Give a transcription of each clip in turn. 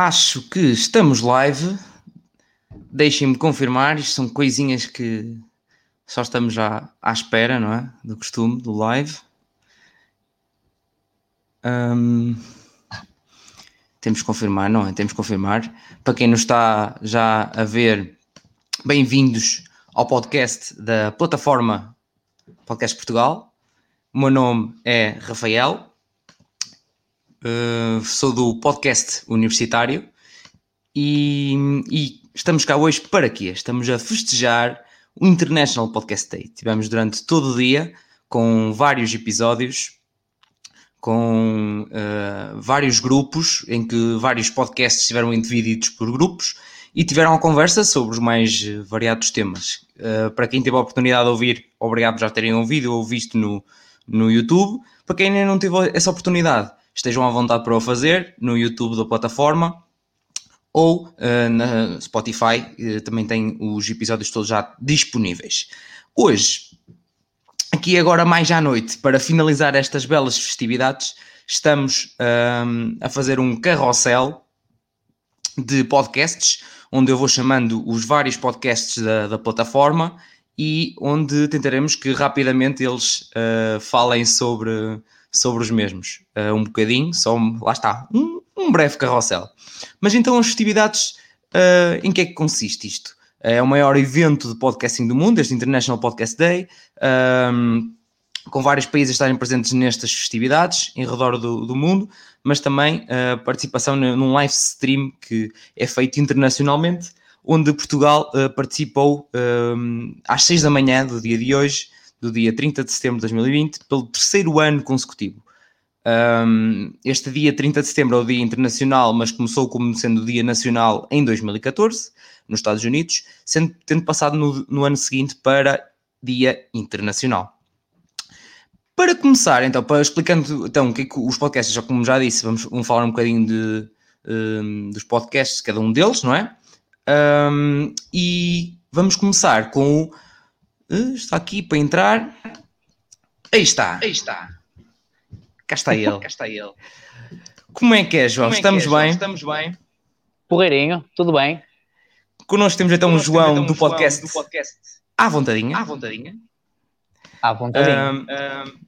Acho que estamos live. Deixem-me confirmar, isto são coisinhas que só estamos já à espera, não é? Do costume, do live. Hum, temos que confirmar, não é? Temos que confirmar. Para quem não está já a ver, bem-vindos ao podcast da plataforma Podcast Portugal. O meu nome é Rafael, Uh, sou do podcast universitário e, e, estamos cá hoje para quê? Estamos a festejar o International Podcast Day. Tivemos durante todo o dia com vários episódios, com uh, vários grupos, em que vários podcasts estiveram divididos por grupos e tiveram a conversa sobre os mais variados temas. Uh, para quem teve a oportunidade de ouvir, obrigado por já terem ouvido ou visto no, no YouTube. Para quem ainda não teve essa oportunidade, estejam à vontade para o fazer no YouTube da plataforma ou uh, na Spotify, uh, também tem os episódios todos já disponíveis. Hoje, aqui agora mais à noite, para finalizar estas belas festividades, estamos uh, a fazer um carrossel de podcasts, onde eu vou chamando os vários podcasts da, da plataforma e onde tentaremos que rapidamente eles uh, falem sobre sobre os mesmos. Uh, um bocadinho, só lá está, um, um, breve carrossel. Mas então as festividades, uh, em que é que consiste isto? É o maior evento de podcasting do mundo, este International Podcast Day, com vários países estarem presentes nestas festividades em redor do, do mundo, mas também a participação num live stream que é feito internacionalmente, onde Portugal participou às 6 da manhã do dia de hoje do dia 30 de setembro de 2020, pelo terceiro ano consecutivo. Um, este dia 30 de setembro é o Dia Internacional, mas começou como sendo o Dia Nacional em 2014, nos Estados Unidos, sendo, tendo passado no, no ano seguinte para Dia Internacional. Para começar, então, para explicando então, o que é que os podcasts, já como já disse, vamos, vamos falar um bocadinho de, um, dos podcasts, cada um deles, não é? Um, e vamos começar com o Está aqui para entrar. Aí está. Aí está. Cá está ele. Cá está ele. Como é que é, João? É Estamos é, bem? João? Estamos bem. Porreirinho, tudo bem. Connosco temos então o João, então, do, João podcast do podcast À Vontadinha. À Vontadinha. À Vontadinha. Um, um,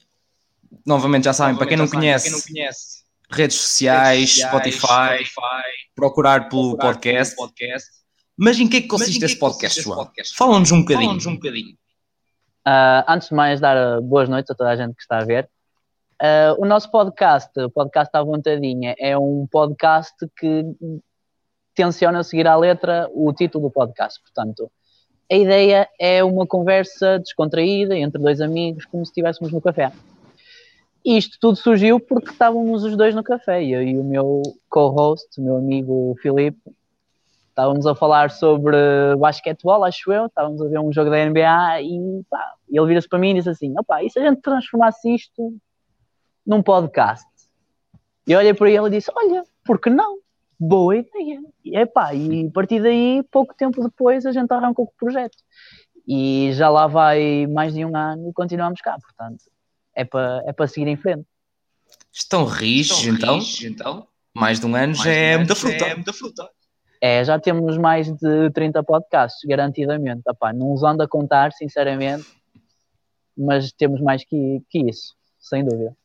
novamente, já sabem, novamente, para, quem não, conhece, quem não conhece, redes sociais, redes sociais Spotify, Spotify, procurar pelo procurar podcast. podcast. Mas em que é que consiste esse podcast, João? Fala-nos um bocadinho. Fala-nos um bocadinho. Uh, antes de mais, dar uh, boas noites a toda a gente que está a ver. Uh, o nosso podcast, o podcast à vontadinha, é um podcast que tenciona seguir à letra o título do podcast. Portanto, a ideia é uma conversa descontraída entre dois amigos, como se estivéssemos no café. Isto tudo surgiu porque estávamos os dois no café, eu e o meu co-host, meu amigo Filipe, Estávamos a falar sobre basquetebol, acho eu, estávamos a ver um jogo da NBA e pá, ele vira-se para mim e diz assim: opá, e se a gente transformasse isto num podcast? E olhei para ele e disse: olha, por que não? Boa ideia. E, epá, e a partir daí, pouco tempo depois, a gente arrancou com o projeto. E já lá vai mais de um ano e continuamos cá, portanto, é para é para seguir em frente. Estão rijos, então? então? Mais de um ano mais já é, muita fruta. é muita fruta. É, já temos mais de 30 podcasts, garantidamente. Epá, não os ando a contar, sinceramente, mas temos mais que, que isso, sem dúvida.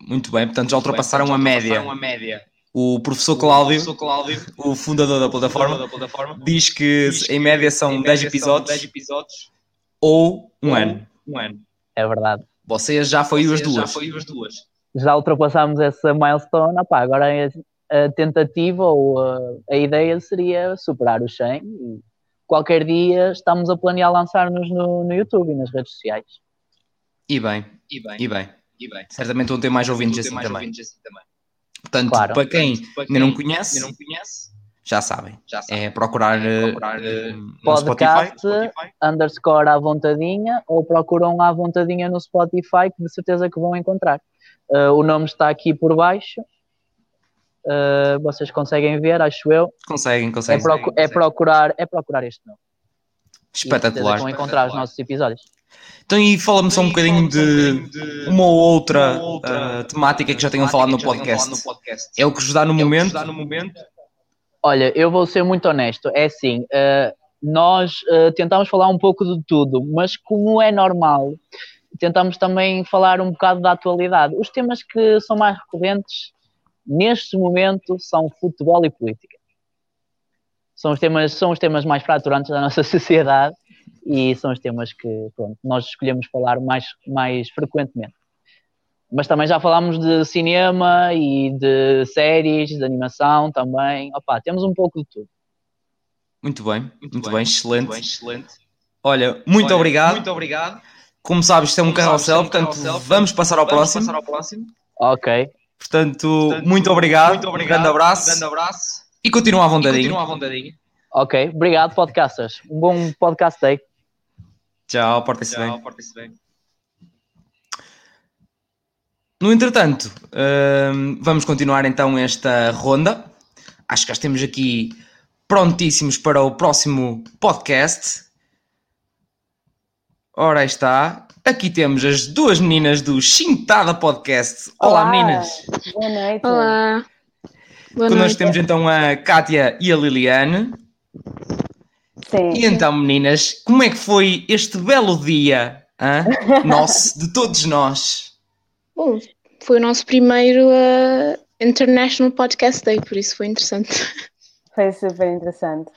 Muito bem, portanto já ultrapassaram, bem, portanto, já ultrapassaram a, média. a média. O professor, Cláudio, o professor Cláudio, o fundador da plataforma, da plataforma diz, que, diz em média são, em 10, episódios, 10 episódios ou um ou ano. Um ano. É verdade. Vocês já foi as duas. Já foi as duas. Já ultrapassámos essa milestone, opá, agora é a tentativa ou a, a, ideia seria superar os 100 e qualquer dia estamos a planear lançar-nos no, no YouTube e nas redes sociais. E bem, e bem, e bem. E bem. Certamente vão ter mais ouvintes, assim, mais também. ouvintes assim também. Portanto, claro. para quem, para quem ainda não conhece, não conhece já sabem. Já sabem. É procurar, é procurar uh, no podcast Spotify, underscore à vontadinha ou procuram à vontadinha no Spotify que de certeza que vão encontrar. Uh, o nome está aqui por baixo Uh, vocês conseguem ver, acho eu. Conseguem, conseguem. É, procu é procurar, é procurar este nome. Espetacular. Vão encontrar os nossos episódios. Então, e fala-me só um bocadinho de, de uma ou outra, outra uh, temática que já tenham falado no podcast. no podcast. É o que vos dá no, é momento? Dá no momento? Olha, eu vou ser muito honesto. É assim, uh, nós uh, tentamos falar um pouco de tudo, mas como é normal, tentamos também falar um bocado da atualidade. Os temas que são mais recorrentes neste momento são futebol e política. São os temas, são os temas mais fraturantes da nossa sociedade e são os temas que pronto, nós escolhemos falar mais, mais frequentemente. Mas também já falámos de cinema e de séries, de animação também. Opa, temos um pouco de tudo. Muito bem, muito, muito bem, bem, excelente. Muito bem, excelente. Olha, muito Olha, obrigado. Muito obrigado. Como sabes, isto é um carrossel, é portanto, carrossel, vamos passar ao vamos próximo. Passar ao próximo. Ok. Portanto, portanto muito, obrigado, muito obrigado. Um grande abraço. Um grande abraço. E continua à vontadinha. continua à vontadinha. Ok, obrigado, podcasters. Um bom podcast day. Tchau, portem-se bem. Portem-se bem. No entretanto, uh, vamos continuar então esta ronda. Acho que já estamos aqui prontíssimos para o próximo podcast. Ora aí está. Aqui temos as duas meninas do Chintada Podcast. Olá, Olá. meninas. Boa noite. Olá. Boa Connosco noite. temos então a Kátia e a Liliane. Sim. E então, meninas, como é que foi este belo dia hein? nosso, de todos nós? Bom, foi o nosso primeiro uh, International Podcast Day, por isso foi interessante. Foi super interessante.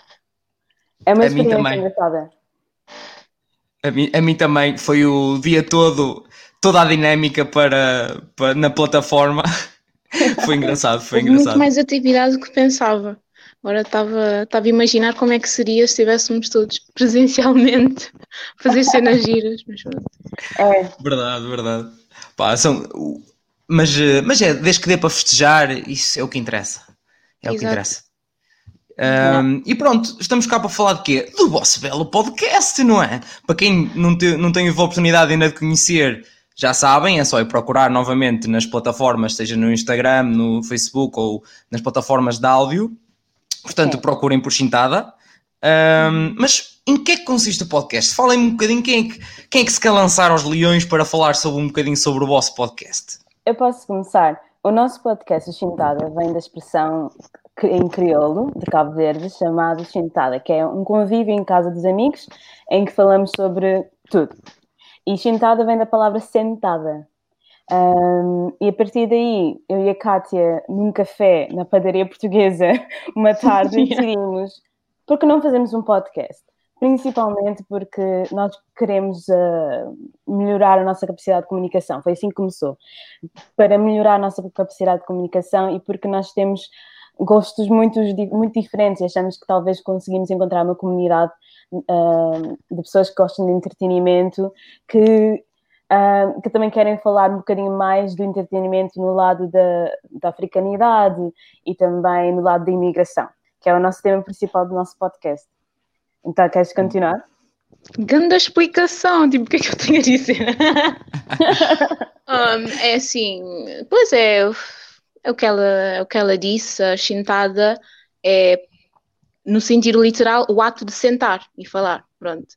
É uma a experiência engraçada. A mim, a mim também foi o dia todo, toda a dinâmica para, para na plataforma. foi engraçado, foi Houve engraçado. muito mais atividade do que pensava. Agora estava, estava a imaginar como é que seria se estivéssemos todos presencialmente a fazer cenas giras. Mas... É. Verdade, verdade. Pá, são, mas, eh, mas é, desde que dê para festejar, isso é o que interessa. É Exato. o que interessa. Um, e pronto, estamos cá para falar de quê? Do vosso belo podcast, não é? Para quem não, te, não teve a oportunidade ainda de conhecer, já sabem, é só ir procurar novamente nas plataformas, seja no Instagram, no Facebook ou nas plataformas de áudio. Portanto, procurem por Chintada. Um, mas em que é que consiste o podcast? Falem-me um bocadinho quem é, que, quem é que se quer lançar aos leões para falar sobre um bocadinho sobre o vosso podcast. Eu posso começar. O nosso podcast, o Chintada, vem da expressão em crioulo de Cabo Verde chamado Chintada, que é um convívio em casa dos amigos em que falamos sobre tudo. E Chintada vem da palavra sentada. Um, e a partir daí, eu e a Kátia, num café na padaria portuguesa, uma tarde, decidimos por que não fazemos um podcast? Principalmente porque nós queremos uh, melhorar a nossa capacidade de comunicação. Foi assim que começou. Para melhorar a nossa capacidade de comunicação e porque nós temos gostos muito, muito diferentes e achamos que talvez conseguimos encontrar uma comunidade uh, de pessoas que gostam de entretenimento que, uh, que também querem falar um bocadinho mais do entretenimento no lado da, da africanidade e também no lado da imigração, que é o nosso tema principal do nosso podcast. Então, queres continuar? Grande explicação, tipo, o que é que eu tenho a dizer? um, é assim, pois é, é o que ela, o que ela disse, a chintada é, no sentido literal, o ato de sentar e falar, pronto.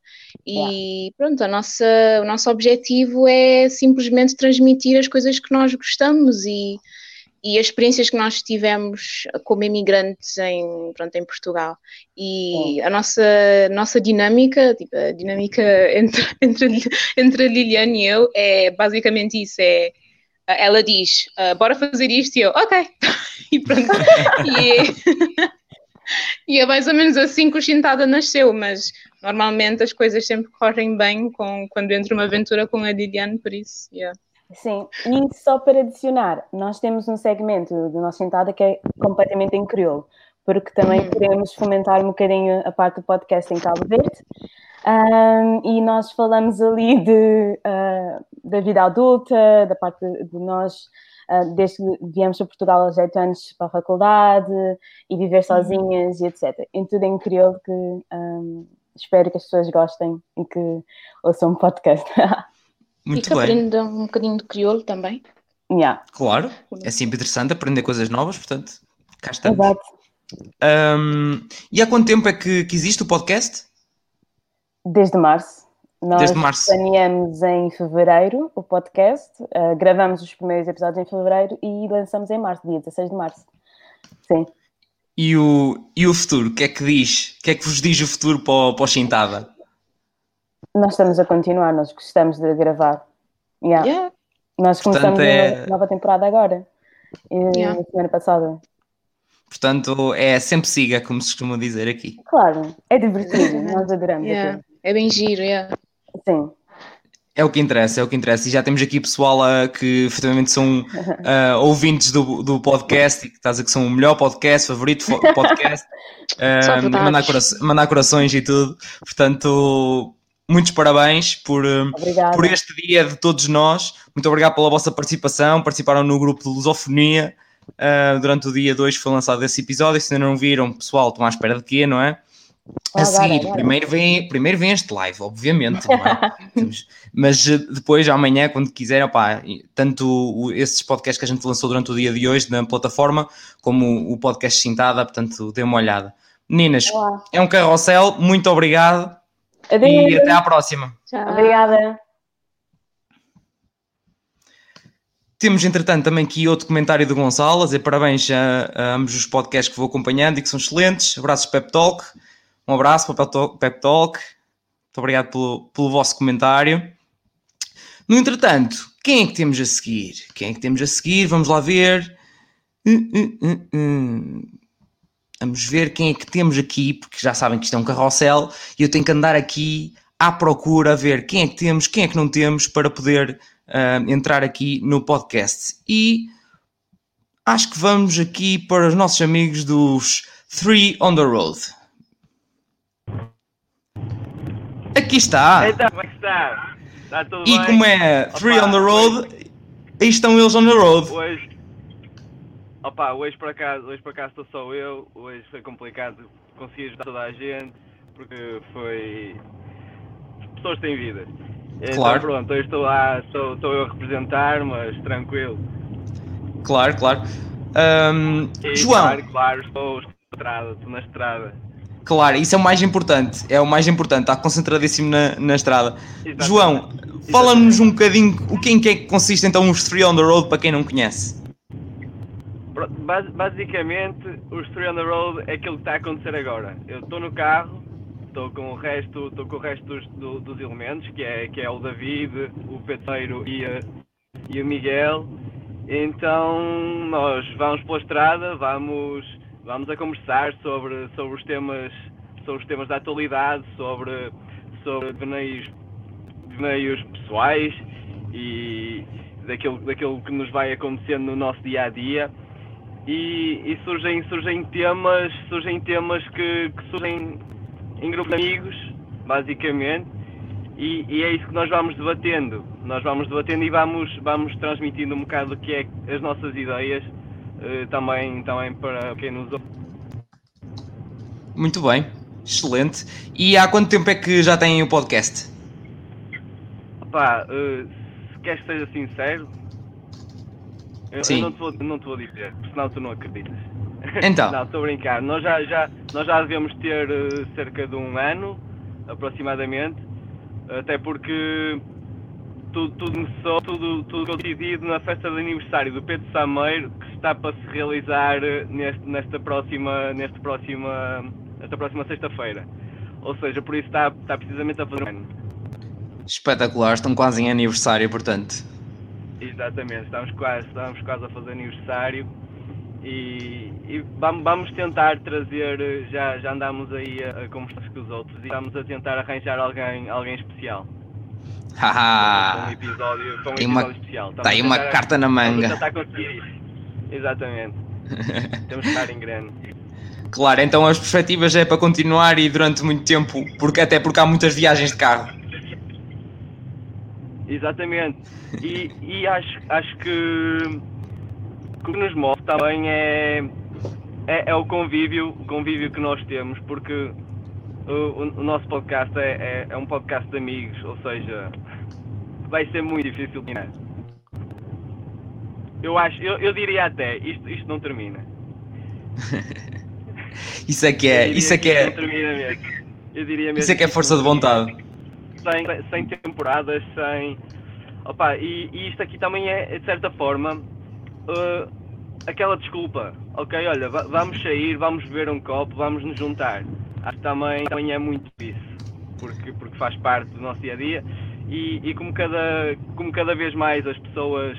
E pronto, a nossa, o nosso objetivo é simplesmente transmitir as coisas que nós gostamos e, e as experiências que nós tivemos como imigrantes em, pronto, em Portugal. E a nossa, nossa dinâmica, tipo, a dinâmica entre, entre, entre a Liliane e eu é basicamente isso, é ela diz, uh, bora fazer isto, e eu, ok. e pronto. e, é, e é mais ou menos assim que o Chintada nasceu, mas normalmente as coisas sempre correm bem com, quando entra uma aventura com a Liliane, por isso, yeah. Sim, e só para adicionar, nós temos um segmento do nosso Chintada que é completamente em crioulo, porque também uhum. queremos fomentar um bocadinho a parte do podcast em Cabo Verde, um, e nós falamos ali de, uh, da vida adulta, da parte de nós, uh, desde que viemos para Portugal aos 8 anos para a faculdade e viver uhum. sozinhas e etc. Em tudo em crioulo que um, espero que as pessoas gostem e que ouçam um podcast. Muito e que bem. aprendam um bocadinho de crioulo também. Yeah. Claro, é sempre interessante aprender coisas novas, portanto, cá estamos. Exato. Um, e há quanto tempo é que, que existe o podcast? Desde março. Nós Desde março. planeamos em fevereiro o podcast, uh, gravamos os primeiros episódios em fevereiro e lançamos em março, dia 16 de março. Sim. E o, e o futuro? O que é que diz? O que é que vos diz o futuro para o, para o Chintada? Nós estamos a continuar, nós gostamos de gravar. Yeah. Yeah. Nós Portanto, começamos é- uma nova temporada agora. E, Yeah. Na semana passada. Portanto, é sempre siga, como se costuma dizer aqui. Claro, é divertido, nós adoramos. Yeah. É bem giro, yeah. Sim, É o que interessa, é o que interessa. E já temos aqui pessoal ah, que efetivamente são ah, ouvintes do, do podcast e que estás a dizer que são o melhor podcast, favorito podcast. Verdades. mandar, cora- mandar corações e tudo. Portanto, muitos parabéns por, obrigada. por este dia de todos nós. Muito obrigado pela vossa participação. Participaram no grupo de Lusofonia. ah, durante o dia 2 foi lançado esse episódio. Se ainda não viram, pessoal, estão à espera de quê, não é? A Agora, seguir, agora. primeiro vem, primeiro vem este live, obviamente, não é? Mas eh, depois, amanhã, quando quiserem, opá, e tanto o- esses podcasts que a gente lançou durante o dia de hoje na plataforma, como o podcast Cintada, portanto, dê uma olhada. Meninas, Olá. é um carrossel, muito obrigado e Adeus. até à próxima. Tchau. Obrigada. Temos, entretanto, também aqui outro comentário do Gonçalo, a dizer parabéns a, a ambos os podcasts que vou acompanhando e que são excelentes. Abraços Pep Talk. Um abraço para o Pep Talk. Muito obrigado pelo, pelo vosso comentário. No entretanto, quem é que temos a seguir? Quem é que temos a seguir? Vamos lá ver. Hum, hum, hum. Vamos ver quem é que temos aqui, porque já sabem que isto é um carrossel e eu tenho que andar aqui à procura, a ver quem é que temos, quem é que não temos para poder ah, entrar aqui no podcast. E acho que vamos aqui para os nossos amigos dos Three on the Road. Aqui está. Então, como é que está? Está tudo E bem? como é Opa, on the Road, aí estão eles on the road. Hoje, opa, hoje por acaso, hoje por acaso estou só eu, hoje foi complicado conseguir ajudar toda a gente, porque foi... As pessoas têm vidas. Então Claro. pronto, hoje estou lá, estou, estou eu a representar, mas tranquilo. Claro, claro. Ahm, E, João, Claro, claro, estou, estou na estrada, estou na estrada. Claro, isso é o mais importante. É o mais importante, está concentradíssimo na, na estrada. Exatamente. João, fala-nos um bocadinho o que em que é que consiste então os Three on the Road para quem não conhece. Basicamente, os Three on the Road é aquilo que está a acontecer agora. Eu estou no carro, estou com o resto, estou com o resto dos, do- dos elementos, que é, que é o David, o Pedreiro e, a- e o Miguel. Então nós vamos pela estrada, vamos, vamos a conversar sobre, sobre, os temas, sobre os temas da atualidade, sobre, sobre meios, meios pessoais e daquilo, daquilo que nos vai acontecendo no nosso dia a dia. E, e surgem, surgem temas, surgem temas que, que surgem em grupos de amigos, basicamente, e, e é isso que nós vamos debatendo. Nós vamos debatendo e vamos, vamos transmitindo um bocado o que é as nossas ideias também, também para quem nos ouve. Muito bem, excelente. E há quanto tempo é que já têm o podcast? Opá, eh, se queres que seja sincero, eu, eu Sim. não, te vou, não te vou dizer, senão tu não acreditas. Então. não, estou a brincar. Nós já, já, nós já devemos ter eh, cerca de um ano, aproximadamente, até porque tudo, tudo começou, tudo, tudo decidido na festa de aniversário do Pedro Sameiro, que está para se realizar neste, nesta próxima, neste próxima, nesta próxima sexta-feira. Ou seja, por isso está, está precisamente a fazer um ano. Espetacular, estão quase em aniversário, portanto. Exatamente, estamos quase, estamos quase a fazer aniversário e, e vamos, tentar trazer, já, já andamos aí a, a conversar com os outros e estamos a tentar arranjar alguém, alguém especial. Para um Haha! episódio, para um Tem uma- episódio especial. Está aí uma tentar- carta na Estamos a manga. tentar conseguir isso. Exatamente. Temos que estar em grande. Claro, então as perspectivas é para continuar e durante muito tempo, porque, até porque há muitas viagens de carro. Exatamente. E, e acho, acho que o que nos move também é, é, é o convívio, o convívio que nós temos, porque o, o- nosso podcast é, é, é um podcast de amigos, ou seja, vai ser muito difícil terminar. Eu acho, eu, eu diria até, isto, isto não termina. Isso é que é, isso é que é, Não termina mesmo. Eu diria mesmo isso é que é força de vontade. sem, sem temporadas, sem. Opa, e, e isto aqui também é, de certa forma, uh, aquela desculpa, ok, olha, vamos sair, vamos beber um copo, vamos nos juntar. Acho que também, também é muito isso, porque, porque faz parte do nosso dia a dia e, e como, cada, como cada vez mais as pessoas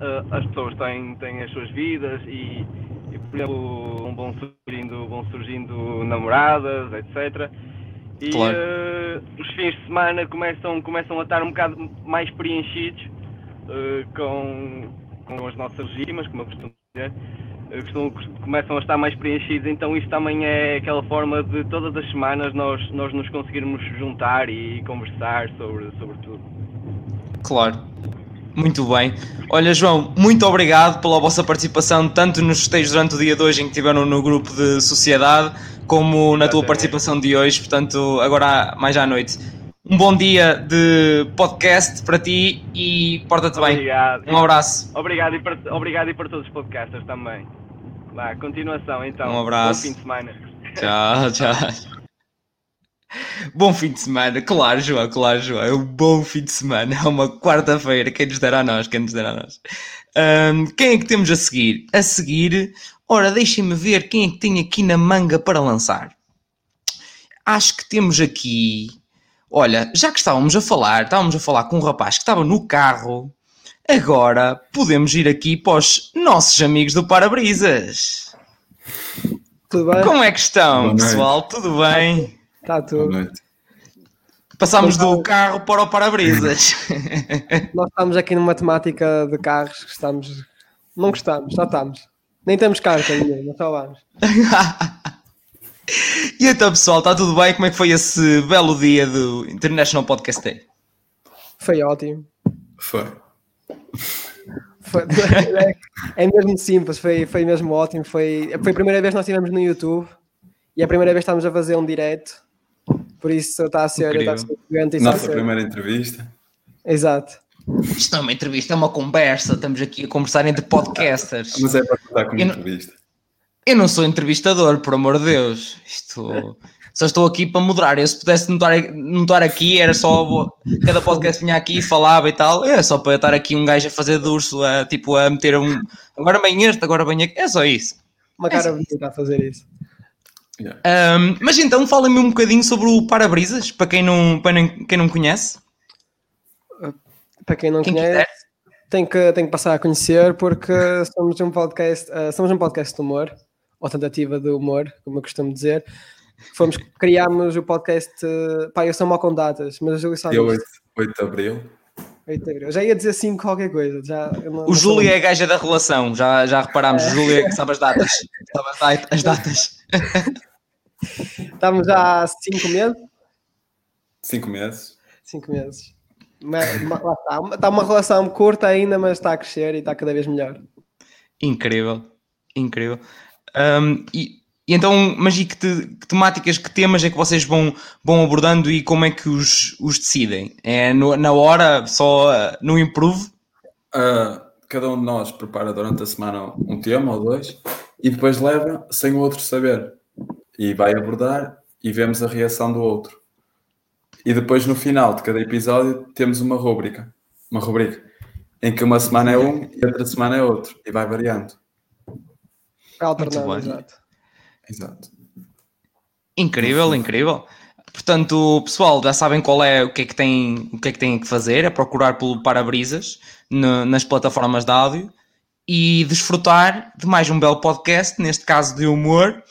uh, as pessoas têm, têm as suas vidas e, e por exemplo vão surgindo, vão surgindo namoradas, etc. E claro. uh, os fins de semana começam, começam a estar um bocado mais preenchidos uh, com, com as nossas legítimas, como eu costumo dizer, começam a estar mais preenchidos, então isso também é aquela forma de todas as semanas nós, nós nos conseguirmos juntar e conversar sobre, sobre tudo. Claro, muito bem. Olha, João, muito obrigado pela vossa participação, tanto nos festejos durante o dia de hoje em que estiveram no grupo de sociedade, como na tua participação de hoje, portanto, agora mais à noite um bom dia de podcast para ti e porta-te bem. Obrigado. Um abraço. Obrigado e, para, obrigado e para todos os podcasters também. Vá, continuação então. Um abraço. Bom fim de semana. Tchau, tchau. Bom fim de semana, claro, João, claro, João. É um bom fim de semana, é uma quarta-feira. Quem nos dera a nós, quem nos dera a nós. Um, quem é que temos a seguir? A seguir, ora, deixem-me ver quem é que tem aqui na manga para lançar. Acho que temos aqui Olha, já que estávamos a falar, estávamos a falar com um rapaz que estava no carro, agora podemos ir aqui para os nossos amigos do Parabrisas. Tudo bem? Como é que estão, pessoal? Tudo bem? Está tudo. Passámos do carro para o Parabrisas. Nós estamos aqui numa temática de carros que estamos. Não gostamos, já estamos. Nem temos carta nenhuma, só vamos. E então, pessoal, está tudo bem? Como é que foi esse belo dia do International Podcast Day? Foi ótimo. Foi. foi é, é, mesmo simples, foi, foi mesmo ótimo. Foi, foi a primeira vez que nós estivemos no YouTube e é a primeira vez que estamos a fazer um direto. Por isso está a ser. Está a ser Nossa ser... primeira entrevista. Exato. Isto não é uma entrevista, é uma conversa. Estamos aqui a conversar entre podcasters. Mas é para contar como entrevista. Eu não sou entrevistador, por amor de Deus. Isto. Só estou aqui para moderar. Eu, se pudesse não estar, aqui, era só. Cada podcast vinha aqui e falava e tal. É só para estar aqui um gajo a fazer durso, a, tipo, a meter um. Agora vem este, agora vem aqui. É só isso. Uma cara é bonita a fazer isso. Um, mas então, falem-me um bocadinho sobre o Parabrisas, para quem não, para quem não conhece. Para quem não quem conhece, tem que, tem que passar a conhecer porque somos um podcast, uh, somos um podcast de humor ou tentativa de humor, como eu costumo dizer. Fomos, criámos o podcast. Pá, eu sou mal com datas, mas o Júlio sabe. 8, 8 de Abril. 8 de Abril. Já ia dizer assim qualquer coisa. Já, não, o Júlio é a gaja da relação, já, já reparámos. É. O Júlio é que sabe as datas. sabe as datas. Estamos já há 5 meses. 5 meses. 5 meses. Mas, lá está. está uma relação curta ainda, mas está a crescer e está cada vez melhor. Incrível, incrível. Um, e, e, então, mas e que, te, que, temáticas, que temas é que vocês vão, vão abordando e como é que os, os decidem? É no, na hora, só uh, no improve? Uh, cada um de nós prepara durante a semana um tema ou dois e depois leva sem o outro saber. E vai abordar e vemos a reação do outro. E depois no final de cada episódio temos uma rúbrica. Uma rubrica. Em que uma semana é um e outra semana é outro. E vai variando. Alternando, exato. Exato. Incrível, incrível. Portanto, pessoal, já sabem qual é o que é que tem, o que é que têm que fazer, é procurar pelo para-brisas nas plataformas de áudio e desfrutar de mais um belo podcast, neste caso de humor,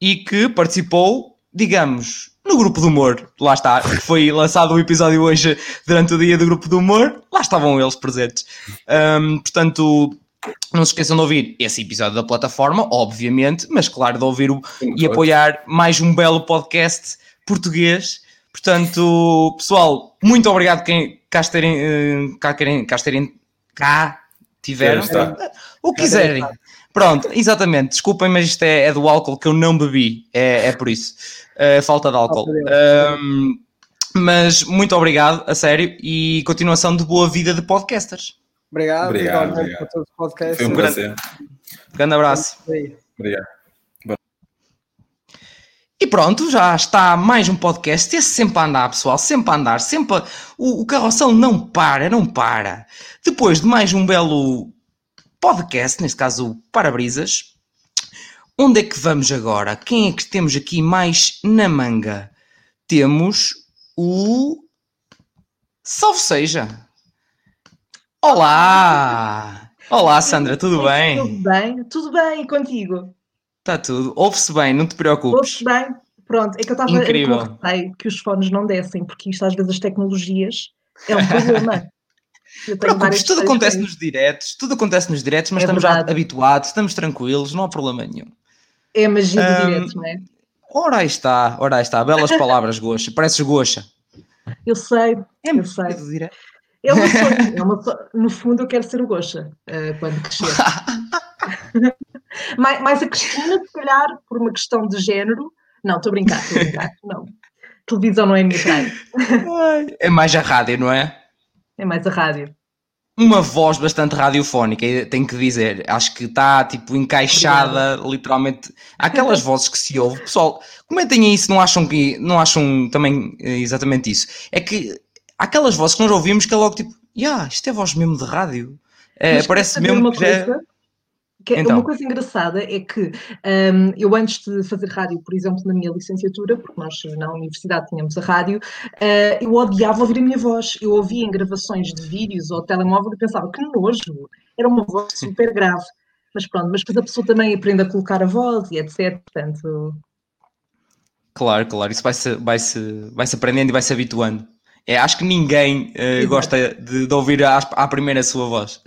e que participou, digamos, no grupo de humor. Lá está, foi lançado o episódio hoje durante o dia do grupo de humor, lá estavam eles presentes. Um, portanto, não se esqueçam de ouvir esse episódio da plataforma, obviamente, mas claro, de ouvir o, e apoiar mais um belo podcast português. Portanto, pessoal, muito obrigado quem cá estarem, eh, cá, querem, cá, estarem, cá tiveram, o que quiserem. Pronto, exatamente. Desculpem, mas isto é, é, do álcool que eu não bebi, é, é por isso. É falta de álcool. Um, mas muito obrigado, a sério, e continuação de boa vida de podcasters. Obrigado, obrigado, obrigado. por todos os podcasts. Foi um prazer. Grande abraço. Obrigado. E pronto, já está mais um podcast. Esse sempre a andar, pessoal, sempre a andar, sempre. A... O, o carrossel não para, não para. Depois de mais um belo podcast, neste caso o Parabrisas. Onde é que vamos agora? Quem é que temos aqui mais na manga? Temos o. Salve seja! Olá! Olá, Sandra, tudo bem? Tudo bem? Tudo bem, contigo? Está tudo. Ouve-se bem, não te preocupes. Ouve-se bem? Pronto, é que eu estava a que os fones não descem, porque isto às vezes as tecnologias é um problema. Preocupes, tudo acontece nos diretos, tudo acontece nos diretos, mas É estamos já verdade. habituados, estamos tranquilos, não há problema nenhum. É a magia do Ahm, direto, não é? Ora aí está, ora aí está, belas palavras, Goxa, pareces Goxa. Eu sei, É eu sei. do direto. É uma sonho, é uma no fundo eu quero ser o Gosha eh, quando crescer. mais, mais a Cristina, se calhar, por uma questão de género. Não, estou a brincar, estou a brincar. Não. Televisão não é minha praia, É mais a rádio, não é? É mais a rádio. Uma voz bastante radiofónica, tenho que dizer. Acho que está tipo encaixada, literalmente. Há Aquelas vozes que se ouve. Pessoal, comentem aí se não acham que não acham também eh, exatamente isso. É que aquelas vozes que nós ouvimos que é logo tipo, yeah, isto é voz mesmo de rádio. É, Mas parece mesmo que já é- coisa? Que é Então. Uma coisa engraçada é que hum, eu antes de fazer rádio, por exemplo, na minha licenciatura, porque nós na universidade tínhamos a rádio, eh, eu odiava ouvir a minha voz. Eu ouvia em gravações de vídeos ou telemóvel e pensava que nojo, era uma voz super grave. Mas pronto, mas depois a pessoa também aprende a colocar a voz e etc. Portanto, Claro, claro, isso vai-se vai -se, vai -se aprendendo e vai-se habituando. É, acho que ninguém Exato. gosta de, de ouvir à, à primeira a sua voz.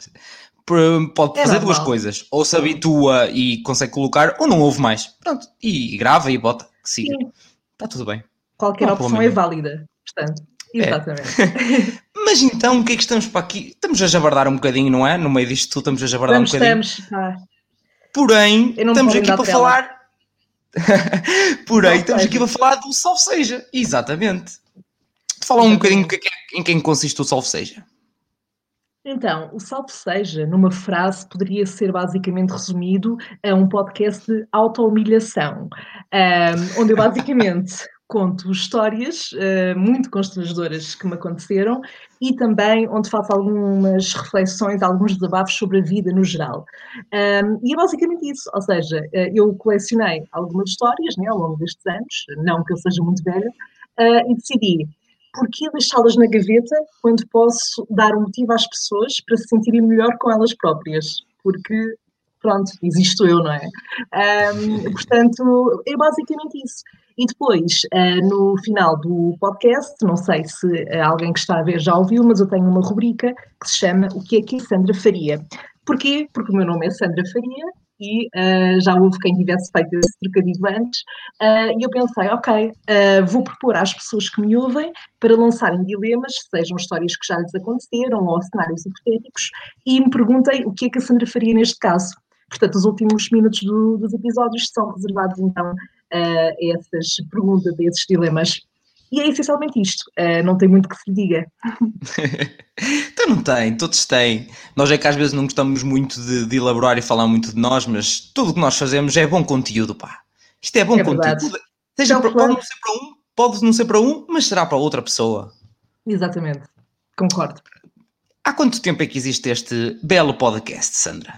Por- Pode É fazer duas coisas, ou se habitua e consegue colocar, ou não ouve mais. Pronto, e grava e bota, que siga. Sim. Está tudo bem. qualquer Não opção é válida. Portanto, É. exatamente. Mas então, o que é que estamos para aqui? Estamos a jabardar um bocadinho, não é? No meio disto tudo, estamos a jabardar Estamos, um bocadinho. estamos. Ah, Porém, não estamos aqui para falar. Porém, Salve estamos aqui para falar do salve seja. Exatamente. Falar um bocadinho que é que é- em quem consiste o salve seja. Então, o Salve Seja, numa frase, poderia ser basicamente resumido a um podcast de auto-humilhação, ahm, onde eu basicamente conto histórias ah, muito constrangedoras que me aconteceram e também onde faço algumas reflexões, alguns desabafos sobre a vida no geral. Ahm, e é basicamente isso, ou seja, ah, eu colecionei algumas histórias né, ao longo destes anos, não que eu seja muito velha, ah, e decidi porquê deixá-las na gaveta quando posso dar um motivo às pessoas para se sentirem melhor com elas próprias? Porque, pronto, existo eu, não é? Ahm, portanto, é basicamente isso. E depois, ah, no final do podcast, não sei se alguém que está a ver já ouviu, mas eu tenho uma rubrica que se chama O que é que a Sandra faria? Porquê? Porque o meu nome é Sandra Faria e ah, já houve quem tivesse feito esse trocadilho antes. Ah, e eu pensei, ok, ah, vou propor às pessoas que me ouvem para lançarem dilemas, sejam histórias que já lhes aconteceram ou cenários hipotéticos, e me perguntem o que é que a Sandra faria neste caso. Portanto, os últimos minutos do- dos episódios são reservados então a essas perguntas, a esses dilemas. E é essencialmente isto, ah, não tem muito que se diga. Então não tem, todos têm. Nós é que às vezes não gostamos muito de, de elaborar e falar muito de nós, mas tudo o que nós fazemos é bom conteúdo, pá. Isto é bom É conteúdo. verdade. Seja Então, para, claro. pode não ser para um, pode não ser para um, mas será para outra pessoa. Exatamente, concordo. Há quanto tempo é que existe este belo podcast, Sandra?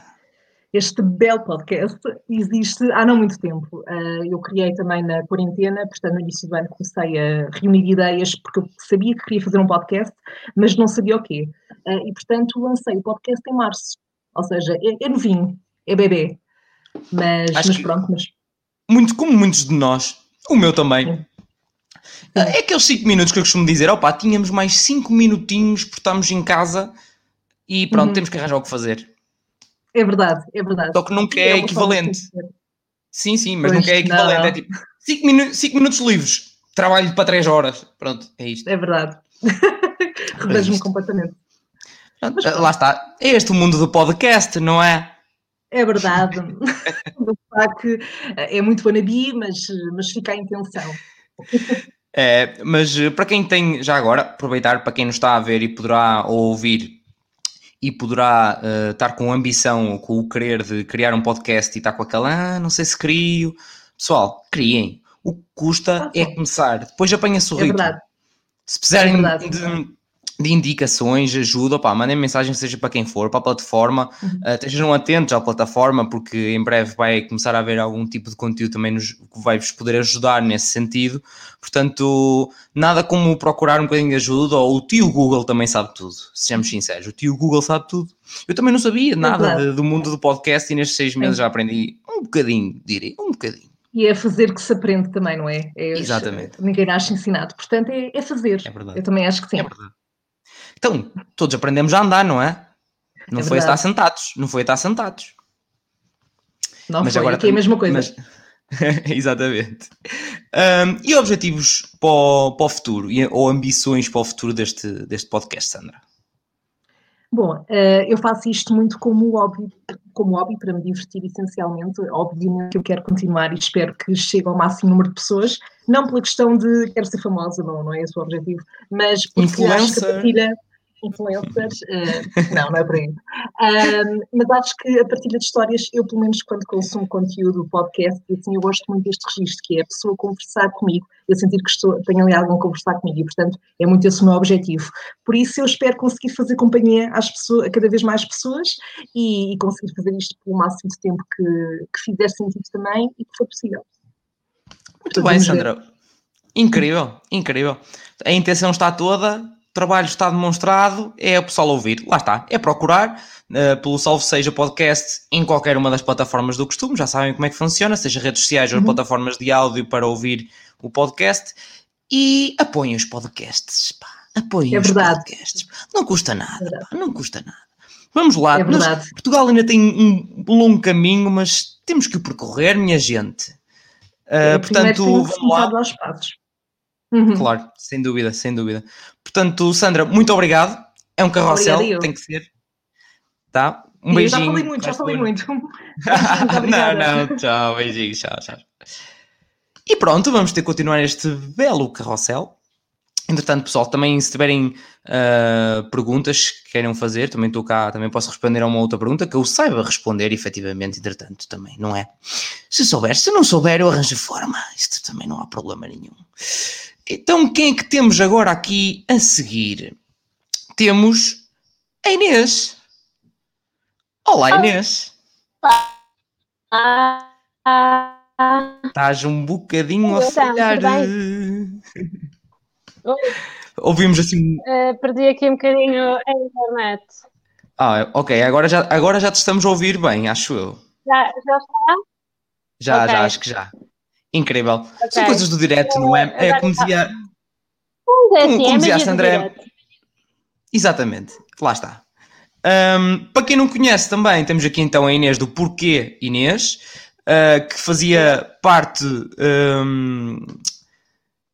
Este belo podcast existe há não muito tempo. Ah, eu criei também na quarentena, portanto, no início do ano comecei a reunir ideias, porque eu sabia que queria fazer um podcast, mas não sabia o quê. Ah, e, portanto, lancei o podcast em março. Ou seja, é, é novinho, é bebê. Mas, mas pronto, mas Muito, como muitos de nós, o meu também. Sim. É aqueles 5 minutos que eu costumo dizer, opá, tínhamos mais 5 minutinhos porque estamos em casa e pronto, Uhum. temos que arranjar o que fazer. É verdade, é verdade. Só que nunca é, É equivalente. Sim, sim, mas Pois, nunca é equivalente. não. É tipo 5 minu minutos livres, trabalho para 3 horas. Pronto, é isto. É verdade. Revejo-me isto. completamente. Pronto, Mas lá está. É este o mundo do podcast, não é? É verdade. que é muito wannabe, mas, mas fica a intenção. É, mas eh, para quem tem, já agora, aproveitar para quem nos está a ver e poderá ouvir e poderá eh, estar com ambição, com o querer de criar um podcast e estar com aquela, ah, não sei se crio. Pessoal, criem. O que custa Ah, é começar. Depois apanha-se o É ritmo. verdade. Se precisarem É verdade. de, de indicações, ajuda, pá, mandem mensagem, seja para quem for, para a plataforma, uhum. uh, estejam atentos à plataforma, porque em breve vai começar a haver algum tipo de conteúdo também nos, que vai-vos poder ajudar nesse sentido. Portanto, nada como procurar um bocadinho de ajuda, ou o tio Google também sabe tudo, sejamos sinceros, o tio Google sabe tudo. Eu também não sabia nada de, do mundo do podcast e nestes seis meses já aprendi um bocadinho, direi, um bocadinho. E é fazer que se aprende também, não é? é Exatamente. Ninguém nasce ensinado. Portanto, é, é fazer. É verdade. Eu também acho que sim. É verdade. Então, todos aprendemos a andar, não é? Não é foi estar sentados, não foi estar sentados. Não mas foi, agora aqui é a mesma coisa. Mas... Exatamente. Um, e objetivos para o, para o futuro, ou ambições para o futuro deste, deste podcast, Sandra? Bom, uh, eu faço isto muito como hobby, como hobby para me divertir essencialmente. Obviamente que eu quero continuar e espero que chegue ao máximo número de pessoas, não pela questão de quero ser famosa, não, não é esse o objetivo, mas porque Influencer. acho que partilha influencers, uh, não, não é por aí. Um, mas acho que a partilha de histórias, eu pelo menos quando consumo conteúdo, podcast, assim, eu gosto muito deste registro, que é a pessoa conversar comigo, eu sentir que estou, tenho ali alguém a conversar comigo e, portanto, é muito esse o meu objetivo. Por isso eu espero conseguir fazer companhia às pessoas, a cada vez mais pessoas e, e conseguir fazer isto pelo máximo de tempo que, que fizer sentido também e que for possível. Muito bem, Sandra. Ver. Incrível, incrível. A intenção está toda, trabalho está demonstrado, é o pessoal ouvir. Lá está, é procurar uh, pelo Salve Seja Podcast em qualquer uma das plataformas do costume, já sabem como é que funciona, seja redes sociais uhum. ou plataformas de áudio para ouvir o podcast. E apoiem os podcasts, pá. Apoiem é os verdade. podcasts. Não custa nada, é pá, não custa nada. Vamos lá, é nós, Portugal ainda tem um longo caminho, mas temos que o percorrer, minha gente. Uh, portanto, vamos lá. Aos passos. Uhum. Claro, sem dúvida, sem dúvida. Portanto, Sandra, muito obrigado. É um carrossel, tem que ser. Tá? Um beijinho. Já falei muito, já falei muito. não, não, tchau, beijinho, tchau, tchau. E pronto, vamos ter que continuar este belo carrossel. Entretanto, pessoal, também se tiverem uh, perguntas que queiram fazer, também estou cá, também posso responder a uma outra pergunta que eu saiba responder efetivamente, entretanto, também, não é? Se souber, se não souber, eu arranjo forma. Isto também não há problema nenhum. Então, quem é que temos agora aqui a seguir? Temos a Inês. Olá, Inês. Estás um bocadinho a falhar. Ouvimos assim. Uh, perdi aqui um bocadinho a internet. Ah, ok. Agora já, agora já te estamos a ouvir bem, acho eu. Já, já está? Já, okay. já, acho que já. Incrível. Okay. São coisas do direto, não é? É como dizia. Como, é como, é dizia a Sandra. Exatamente, lá está. Um, para quem não conhece também, temos aqui então a Inês do Porquê Inês, uh, que fazia parte, um,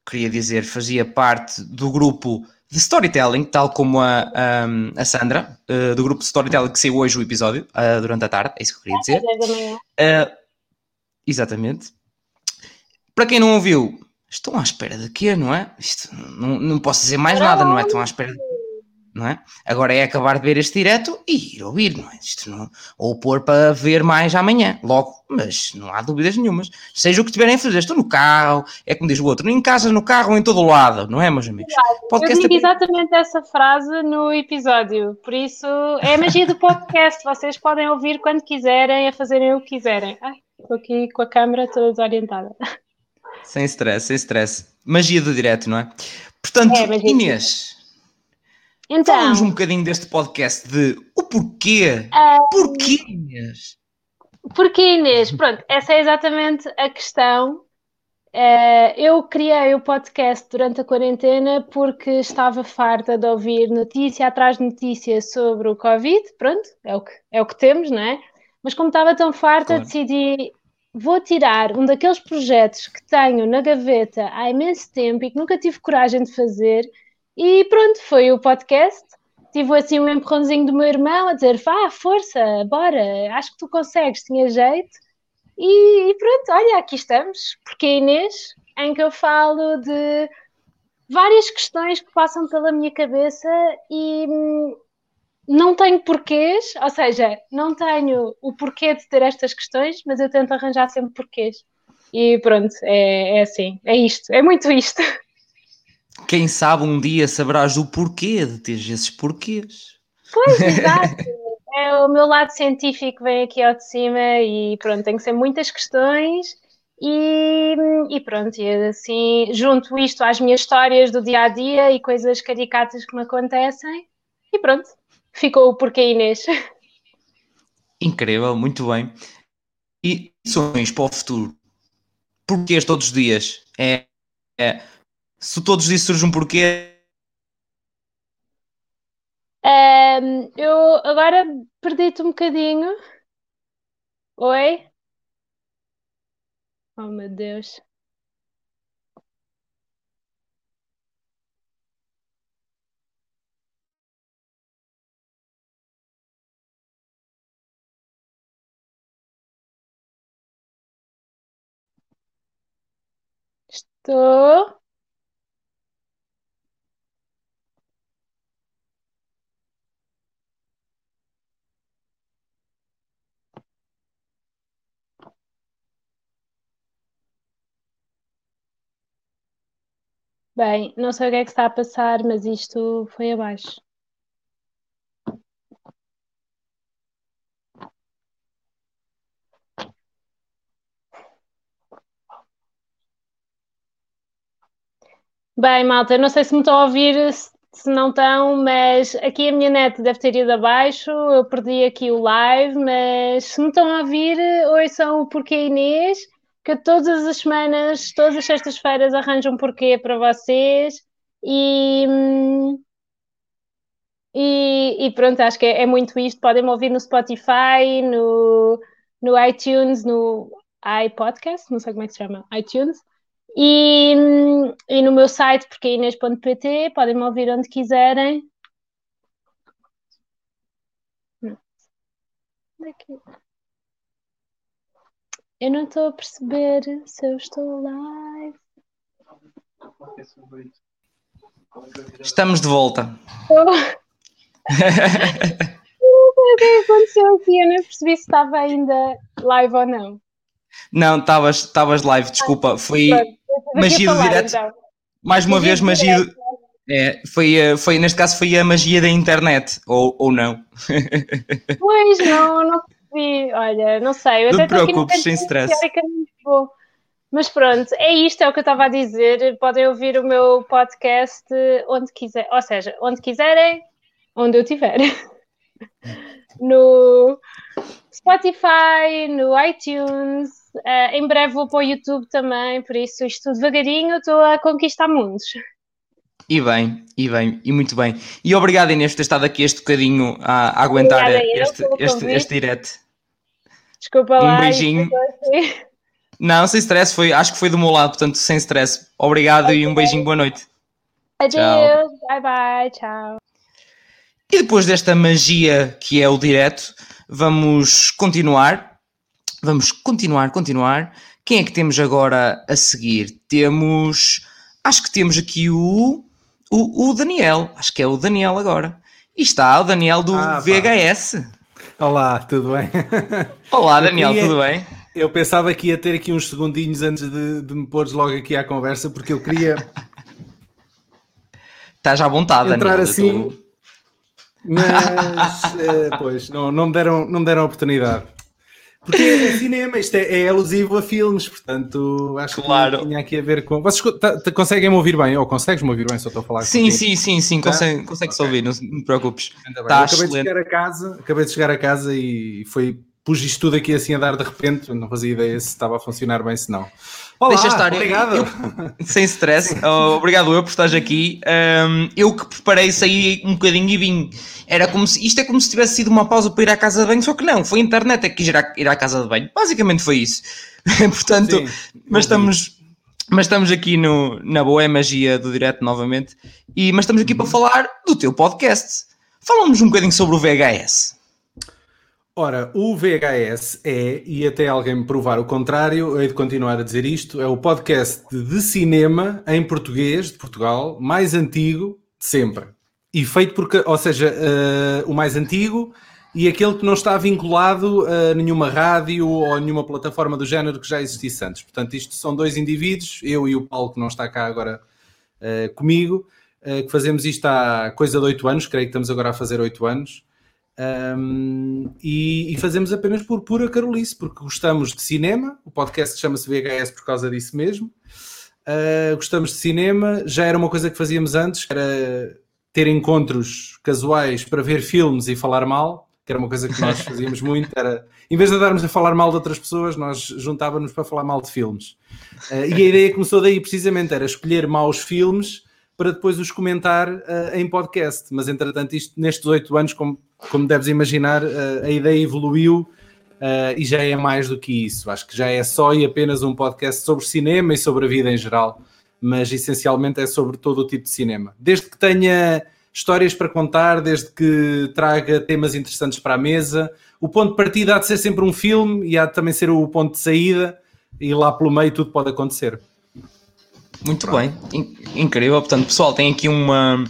queria dizer, fazia parte do grupo de storytelling, tal como a, a, a Sandra, uh, do grupo de storytelling que saiu hoje o episódio, uh, durante a tarde, é isso que eu queria dizer. exatamente. Para quem não ouviu, estão à espera de quê, não é? Isto, não, não posso dizer mais nada, não é? Estão à espera de não é? Agora é acabar de ver este direto e ir ouvir, não é? Isto não, ou pôr para ver mais amanhã, logo, mas não há dúvidas nenhumas. Seja o que tiverem a fazer, estou no carro, é como diz o outro, em casa, no carro ou em todo lado, não é, meus amigos? Podcast Eu digo exatamente essa frase no episódio, por isso é a magia do podcast, vocês podem ouvir quando quiserem, a fazerem o que quiserem. Ai, estou aqui com a câmera toda desorientada. Sem stress, sem stress. Magia do direto, não é? Portanto, é, Inês, então, falamos um bocadinho deste podcast de o porquê. Um, porquê, Inês? Porquê, Inês? Pronto, essa é exatamente a questão. Uh, eu criei o podcast durante a quarentena porque estava farta de ouvir notícia atrás de notícia sobre o Covid. Pronto, é o que, é o que temos, não é? Mas como estava tão farta, claro. decidi vou tirar um daqueles projetos que tenho na gaveta há imenso tempo e que nunca tive coragem de fazer. E pronto, foi o podcast. Tive assim um empurrãozinho do meu irmão a dizer: vá, força, bora, acho que tu consegues, tinha jeito. E, e pronto, olha, aqui estamos, porque é Inês, em que eu falo de várias questões que passam pela minha cabeça e hum, não tenho porquês, ou seja, não tenho o porquê de ter estas questões, mas eu tento arranjar sempre porquês. E pronto, é, é assim, é isto, é muito isto. quem sabe um dia saberás o porquê de ter esses porquês. Pois, exato. é o meu lado científico vem aqui ao de cima e pronto, tem que ser muitas questões e, e pronto, e assim junto isto às minhas histórias do dia a dia e coisas caricatas que me acontecem e pronto, ficou o porquê Inês. Incrível, muito bem. E sonhos para o futuro? Porquês todos os dias? É, é se todos os dias surge um porquê. Um, eu agora perdi-te um bocadinho. Oi? Oh meu Deus. Estou. Bem, não sei o que é que está a passar, mas isto foi abaixo. Bem, malta, não sei se me estão a ouvir, se não estão, mas aqui a minha net deve ter ido abaixo, eu perdi aqui o live, mas se me estão a ouvir, ouçam o Porquê Inês, que todas as semanas, todas as sextas-feiras arranjo um porquê para vocês e, e, e pronto, acho que é, é muito isto. Podem me ouvir no Spotify, no, no iTunes, no iPodcast, não sei como é que se chama, iTunes. E, e no meu site, porque é inês.pt, podem me ouvir onde quiserem. Daqui. Eu não estou a perceber se eu estou live. Estamos de volta. Oh. o que aconteceu aqui? Eu não percebi se estava ainda live ou não. Não, estavas live, desculpa. Foi magia do direto. Então. Mais uma magia vez, magia. É, foi, eh, foi, neste caso foi a magia da internet, ou, ou não? Pois, não, não percebi. Olha, não sei. Eu não te preocupes, sem stress. Mas pronto, é isto, é o que eu estava a dizer. Podem ouvir o meu podcast onde quiser, ou seja, onde quiserem, onde eu estiver. no Spotify, no iTunes, uh, em breve vou para o YouTube também, por isso isto devagarinho estou a conquistar mundos. E bem, e bem, e muito bem. E obrigado Inês por ter estado aqui este bocadinho a, a aguentar Obrigada, este, este, este direto. Desculpa lá. Um beijinho. Não, sem stress, foi, acho que foi do meu lado, portanto, sem stress. Obrigado okay. e um beijinho, boa noite. Adeus, bye bye, tchau. E depois desta magia que é o direto, vamos continuar. Vamos continuar, continuar. Quem é que temos agora a seguir? Temos. Acho que temos aqui o. O, o Daniel. Acho que é o Daniel agora. E está o Daniel do ah, VHS. Olá, tudo bem? Olá, Daniel, queria, tudo bem? Eu pensava que ia ter aqui uns segundinhos antes de, de me pôres logo aqui à conversa, porque eu queria. Estás à vontade, entrar Daniel. assim. Tô... Mas, é, pois, não, não, me deram, não me deram oportunidade. Porque é cinema, isto é, é alusivo a filmes, portanto acho claro. que tinha aqui a ver com. Vocês conseguem-me ouvir bem? Ou consegues-me ouvir bem se eu estou a falar Sim, sim, sim, sim, tá? consegue, consegue-se okay. ouvir, não, não te preocupes. Tá acabei, de chegar a casa, acabei de chegar a casa e foi pus isto tudo aqui assim a dar de repente, não fazia ideia se estava a funcionar bem, se não. Olá, Deixa estar. Obrigado. Eu, sem stress. Oh, obrigado eu por estares aqui. Um, eu que preparei, saí um bocadinho e vim. Era como se, isto é como se tivesse sido uma pausa para ir à casa de banho, só que não, foi a internet é que quis ir à, ir à casa de banho. Basicamente foi isso. Portanto, Sim, mas estamos, mas estamos aqui no, na boa é magia do direto novamente. E, mas estamos aqui para falar do teu podcast. Falamos um bocadinho sobre o VHS. Ora, o VHS é, e até alguém me provar o contrário, hei de continuar a dizer isto, é o podcast de cinema em português de Portugal mais antigo de sempre. E feito porque, ou seja, uh, o mais antigo e aquele que não está vinculado a nenhuma rádio ou nenhuma plataforma do género que já existisse antes. Portanto, isto são dois indivíduos, eu e o Paulo, que não está cá agora uh, comigo, uh, que fazemos isto há coisa de 8 anos, creio que estamos agora a fazer 8 anos. Um, e, e, fazemos apenas por pura carolice, porque gostamos de cinema. O podcast chama-se VHS por causa disso mesmo. Uh, gostamos de cinema, já era uma coisa que fazíamos antes, era ter encontros casuais para ver filmes e falar mal, que era uma coisa que nós fazíamos muito. Era, em vez de darmos a falar mal de outras pessoas, nós juntávamos para falar mal de filmes. Uh, e a ideia começou daí precisamente, era escolher maus filmes para depois os comentar uh, em podcast. Mas entretanto, isto nestes oito anos, como, como deves imaginar, uh, a ideia evoluiu uh, e já é mais do que isso. Acho que já é só e apenas um podcast sobre cinema e sobre a vida em geral, mas essencialmente é sobre todo o tipo de cinema. Desde que tenha histórias para contar, desde que traga temas interessantes para a mesa. O ponto de partida há de ser sempre um filme e há de também ser o ponto de saída, e lá pelo meio tudo pode acontecer. Muito Pronto. bem, incrível. Portanto, pessoal, tem aqui uma,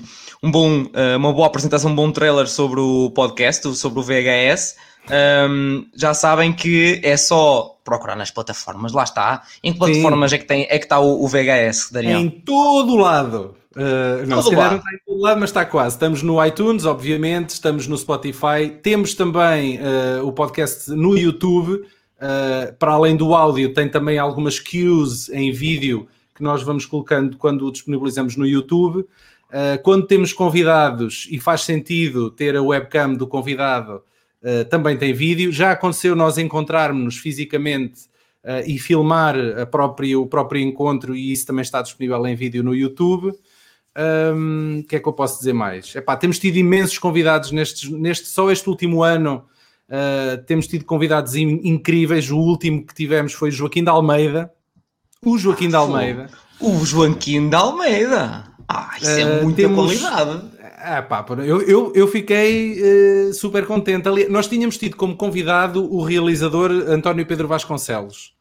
um bom, eh, uma boa apresentação, um bom trailer sobre o podcast, sobre o VHS. Um, já sabem que é só procurar nas plataformas, lá está. Em que plataformas é que, tem, é que está o, o VHS, Daniel? Em todo lado. Uh, não, todo se calhar lado. não está em todo lado, mas está quase. Estamos no iTunes, obviamente, estamos no Spotify, temos também uh, o podcast no YouTube. Uh, para além do áudio, tem também algumas cues em vídeo que nós vamos colocando quando o disponibilizamos no YouTube. Uh, quando temos convidados e faz sentido ter a webcam do convidado, uh, também tem vídeo. Já aconteceu nós encontrarmos-nos fisicamente uh, e filmar própria, o próprio encontro, e isso também está disponível em vídeo no YouTube. Um, o que é que eu posso dizer mais? Epá, temos tido imensos convidados nestes, neste, só este último ano. temos tido convidados in, incríveis. O último que tivemos foi Joaquim de Almeida, o Joaquim de Almeida. O Joaquim de Almeida. Ah, isso é uh, muita temos... qualidade. Ah, pá, eu, eu, eu fiquei uh, super contente. Ali, nós tínhamos tido como convidado o realizador António Pedro Vasconcelos.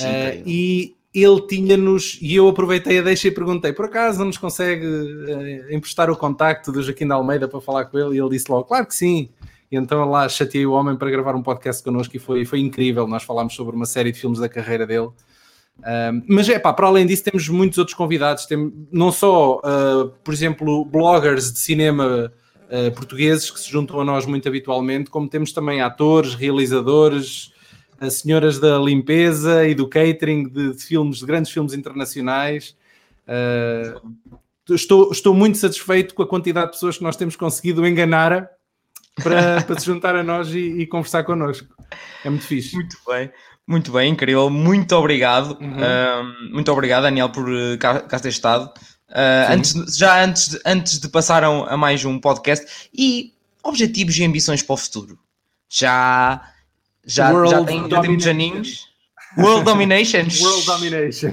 Uh, e ele tinha-nos, e eu aproveitei a deixa e perguntei: por acaso não nos consegue uh, emprestar o contacto do Joaquim de Almeida para falar com ele? E ele disse logo: claro que sim. E então lá chateei o homem para gravar um podcast connosco e foi, foi incrível. Nós falámos sobre uma série de filmes da carreira dele mas é pá, para além disso, temos muitos outros convidados, tem, não só, uh, por exemplo, bloggers de cinema uh, portugueses que se juntam a nós muito habitualmente, como temos também atores, realizadores, as senhoras da limpeza e do catering de, de filmes, de grandes filmes internacionais. Uh, estou, estou muito satisfeito com a quantidade de pessoas que nós temos conseguido enganar para, para se juntar a nós e, e conversar connosco. É muito fixe. Muito bem. Muito bem, incrível. Muito obrigado. Uhum. Uh, muito obrigado, Daniel, por uh, cá, cá ter estado. Uh, antes, já antes de, antes de passar a, mais um podcast e objetivos e ambições para o futuro. Já, já, já, tem, já temos aninhos. World Domination. World Domination.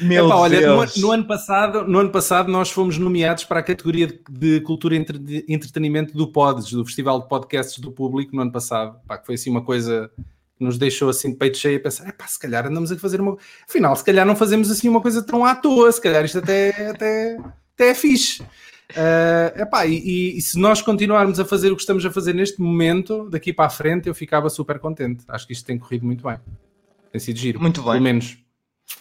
Meu Epá, olha, no, no, ano passado, no ano passado nós fomos nomeados para a categoria de, de cultura e entre, entretenimento do Pods, do Festival de Podcasts do Público, no ano passado. Pá, que foi assim uma coisa nos deixou assim de peito cheio a pensar, pá, se calhar andamos a fazer uma. Afinal, se calhar não fazemos assim uma coisa tão à toa, se calhar isto até, até, até é fixe. Uh, epá, e, e, se nós continuarmos a fazer o que estamos a fazer neste momento, daqui para a frente, eu ficava super contente. Acho que isto tem corrido muito bem. Tem sido giro. Muito bem. Pelo menos.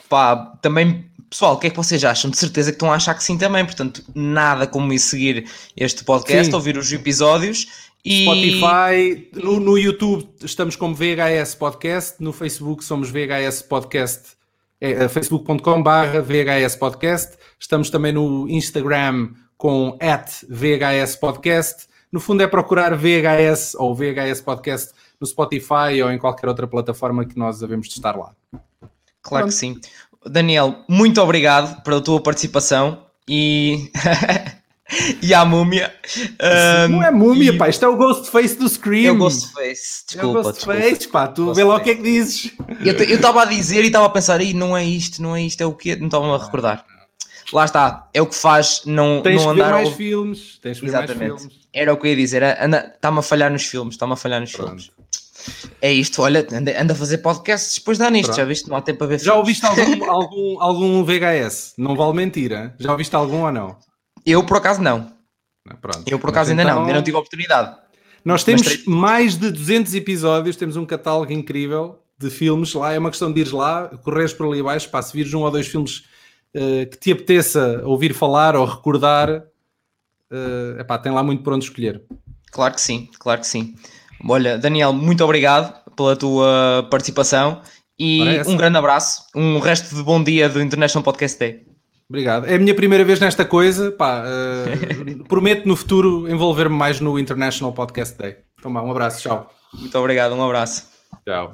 Pá, também, pessoal, o que é que vocês acham? De certeza que estão a achar que sim também. Portanto, nada como ir seguir este podcast, sim. ouvir os episódios e... Spotify, no, no, YouTube estamos como VHS Podcast, no Facebook somos VHS Podcast, é, é facebook.com barra VHS Podcast, estamos também no Instagram com at VHS Podcast, no fundo é procurar VHS ou VHS Podcast no Spotify ou em qualquer outra plataforma que nós devemos de estar lá. Claro que sim. Daniel, muito obrigado pela tua participação e e a múmia. Um, não é múmia, e... pá, isto é o Ghostface do Scream. É o Ghostface, desculpa. É o Ghostface, pá, tu Ghostface. vê lá o que é que dizes. Eu estava a dizer e estava a pensar, e não é isto, não é isto, é o quê? Não estava a recordar. Lá está, é o que faz não, tens não andar. mais ao... filmes, tens Exatamente. mais filmes. Era o que eu ia dizer, está-me a falhar nos filmes, está-me a falhar nos Pronto. filmes. É isto, olha, anda, anda a fazer podcasts, depois dá nisto, Pronto. já viste? Não há tempo a ver Já ouviste algum, algum, algum VHS? Não vale mentira. Já ouviste algum ou não? Eu, por acaso, não. Pronto. Eu, por acaso, ainda então... não, ainda não tive a oportunidade. Nós temos mais de 200 episódios, temos um catálogo incrível de filmes lá. É uma questão de ires lá, correres por ali abaixo, para se vires um ou dois filmes uh, que te apeteça ouvir falar ou recordar, uh, epá, tem lá muito por onde escolher. Claro que sim, claro que sim. Olha, Daniel, muito obrigado pela tua participação e Parece. um grande abraço, um resto de bom dia do International Podcast Day. Obrigado. É a minha primeira vez nesta coisa. Pá, uh, prometo no futuro envolver-me mais no International Podcast Day. Então, um abraço, tchau. Muito obrigado, um abraço. Tchau.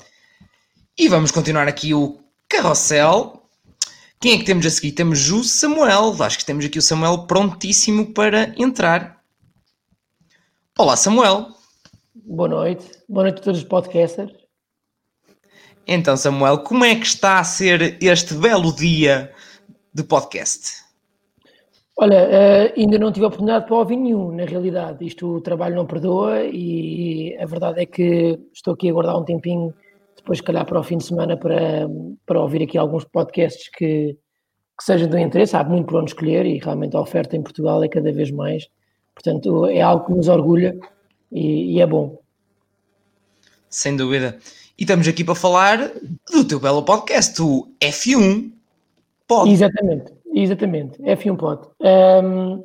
E vamos continuar aqui o carrossel. Quem é que temos a seguir? Temos o Samuel. Acho que temos aqui o Samuel prontíssimo para entrar. Olá, Samuel. Boa noite. Boa noite a todos os podcasters. Então, Samuel, como é que está a ser este belo dia de podcast? Olha, uh, ainda não tive a oportunidade para ouvir nenhum, na realidade. Isto o trabalho não perdoa e a verdade é que estou aqui a guardar um tempinho, depois, se calhar, para o fim de semana, para, para ouvir aqui alguns podcasts que, que sejam do interesse. Há muito por onde escolher e realmente a oferta em Portugal é cada vez mais. Portanto, é algo que nos orgulha e, e é bom. Sem dúvida. E estamos aqui para falar do teu belo podcast, o F1 Pod. Exatamente, exatamente, F1 Pod. Um,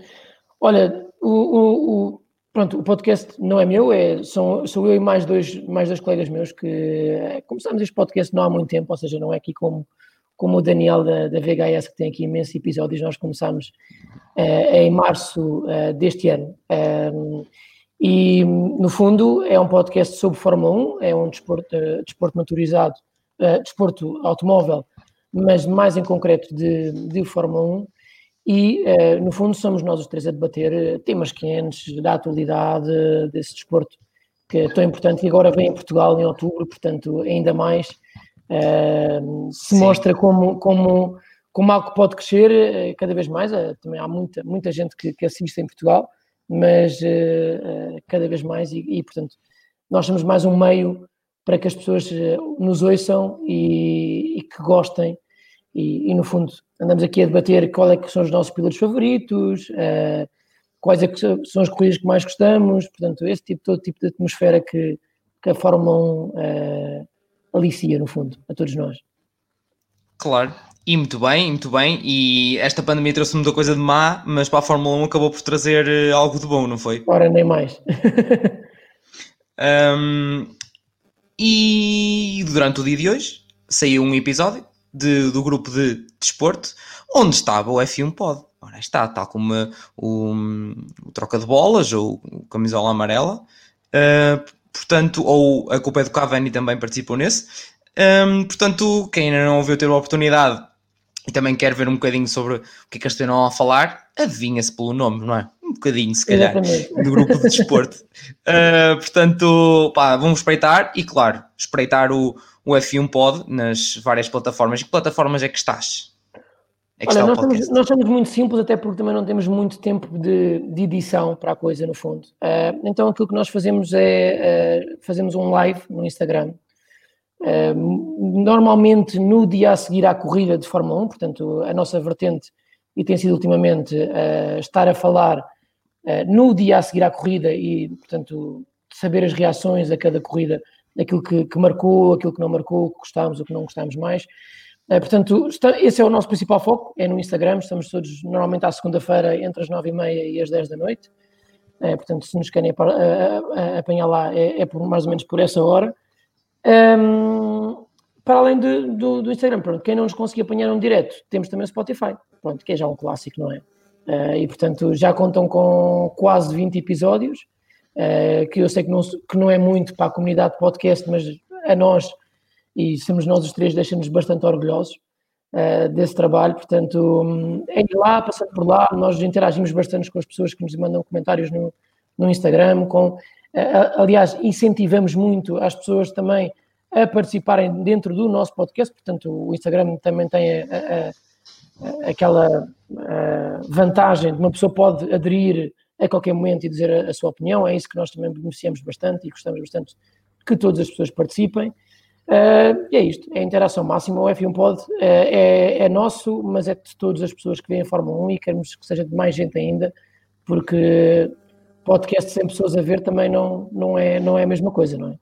olha, o, o, o, pronto, o podcast não é meu, é, são, sou eu e mais dois, mais dois colegas meus que eh, começámos este podcast não há muito tempo, ou seja, não é aqui como, como o Daniel da, da VHS, que tem aqui imensos episódios, nós começámos uh, em março uh, deste ano. Um, e, no fundo, é um podcast sobre Fórmula 1, é um desporto, uh, desporto motorizado, desporto automóvel, mas mais em concreto de, de Fórmula 1, e uh, no fundo somos nós os três a debater eh, temas quentes da atualidade desse desporto que é tão importante e agora vem em Portugal em outubro, portanto ainda mais. Uh, se Sim. mostra como, como, como algo que pode crescer cada vez mais, também há muita, muita gente que, que assiste em Portugal, mas cada vez mais. E, e portanto nós somos mais um meio para que as pessoas nos ouçam e, e que gostem e, e, no fundo andamos aqui a debater qual é que são os nossos pilotos favoritos, uh, quais é que são as corridas que mais gostamos, portanto, esse tipo, todo tipo de atmosfera que, que a Fórmula 1 uh, eh, alicia, no fundo, a todos nós. Claro, e muito bem, muito bem, e esta pandemia trouxe muita coisa de má, mas para a Fórmula 1 acabou por trazer eh, algo de bom, não foi? Ora, nem mais. um, e durante o dia de hoje saiu um episódio de, do grupo de desporto, onde estava o F1 Pod. Ora, está, tal como o, o, troca de bolas ou o camisola amarela. Uh, portanto, ou a culpa é do Cavani também participou nesse. Um, portanto, quem ainda não ouviu ter a oportunidade e também quer ver um bocadinho sobre o que é que eles estão a falar, adivinha-se pelo nome, não é? Um bocadinho, se calhar, do grupo de desporto. uh, portanto, pá, vamos espreitar e, claro, espreitar o, o F1 Pod nas várias plataformas. Que plataformas é que estás? É que Olha, nós, somos, nós, muito simples, até porque também não temos muito tempo de, de edição para a coisa, no fundo. Uh, então, aquilo que nós fazemos é uh, fazemos um live no Instagram. Uh, normalmente no dia a seguir à corrida de Fórmula 1, portanto, a nossa vertente, e tem sido ultimamente, estar a falar no dia a seguir à corrida e, portanto, saber as reações a cada corrida aquilo que, que, marcou, aquilo que não marcou, o que gostámos, o que não gostámos mais. É, portanto, está, esse é o nosso principal foco, é no Instagram, estamos todos normalmente à segunda-feira entre as nove e meia e as dez da noite. É, portanto, se nos querem apanhar lá, é, é, por, mais ou menos por essa hora. Um, para além de, do, do, Instagram, pronto, quem não nos conseguir apanhar um direto, temos também o Spotify, pronto, que é já um clássico, não é? Uh, e portanto já contam com quase 20 episódios uh, que eu sei que não, que não é muito para a comunidade podcast, mas a nós, e somos nós os três, deixa-nos bastante orgulhosos uh, desse trabalho. Portanto, um, é ir lá, passando por lá, nós interagimos bastante com as pessoas que nos mandam comentários no, no Instagram, com, uh, aliás, incentivamos muito as pessoas também a participarem dentro do nosso podcast, portanto, o Instagram também tem a, a, aquela vantagem de uma pessoa pode aderir a qualquer momento e dizer a, a, sua opinião. É isso que nós também beneficiamos bastante e gostamos bastante que todas as pessoas participem. Uh, e é isto, é a interação máxima. O F1 Pod uh, é, é, nosso, mas é de todas as pessoas que vêm a Fórmula 1 e queremos que seja de mais gente ainda, porque podcast sem pessoas a ver também não, não, é, não é a mesma coisa, não é?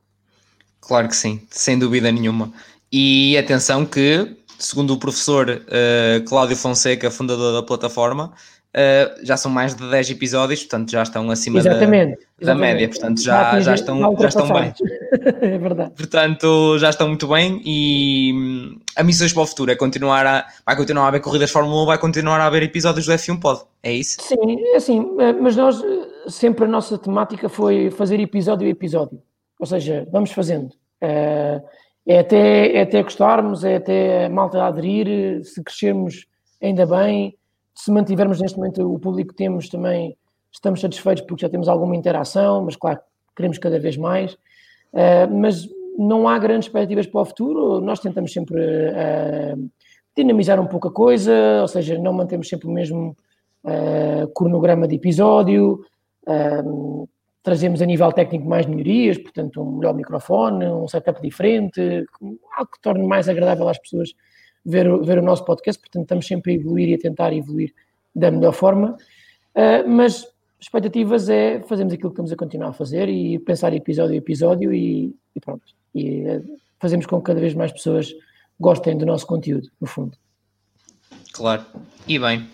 Claro que sim, sem dúvida nenhuma. E atenção que segundo o professor uh, Cláudio Fonseca, fundador da plataforma, uh, já são mais de 10 episódios, portanto já estão acima exatamente, da, da média, portanto já, já, estão, já estão bem. é verdade. Portanto, já estão muito bem e hum, a missões para o futuro é continuar a. Vai continuar a haver corridas Fórmula 1, vai continuar a haver episódios do F1 Pod. É isso? Sim, é assim, mas nós sempre a nossa temática foi fazer episódio a episódio. Ou seja, vamos fazendo. Uh, é até, é até gostarmos, é até a malta aderir, se crescermos ainda bem, se mantivermos neste momento o público que temos também, estamos satisfeitos porque já temos alguma interação, mas claro, queremos cada vez mais. Uh, mas não há grandes expectativas para o futuro, nós tentamos sempre uh, dinamizar um pouco a coisa, ou seja, não mantemos sempre o mesmo uh, cronograma de episódio, trazemos a nível técnico mais melhorias, portanto, um melhor microfone, um setup diferente, algo que torne mais agradável às pessoas ver, ver o nosso podcast. Portanto, estamos sempre a evoluir e a tentar evoluir da melhor forma. Uh, mas expectativas é fazermos aquilo que estamos a continuar a fazer e pensar episódio a episódio e, e pronto. E uh, fazemos com que cada vez mais pessoas gostem do nosso conteúdo, no fundo. Claro. E bem,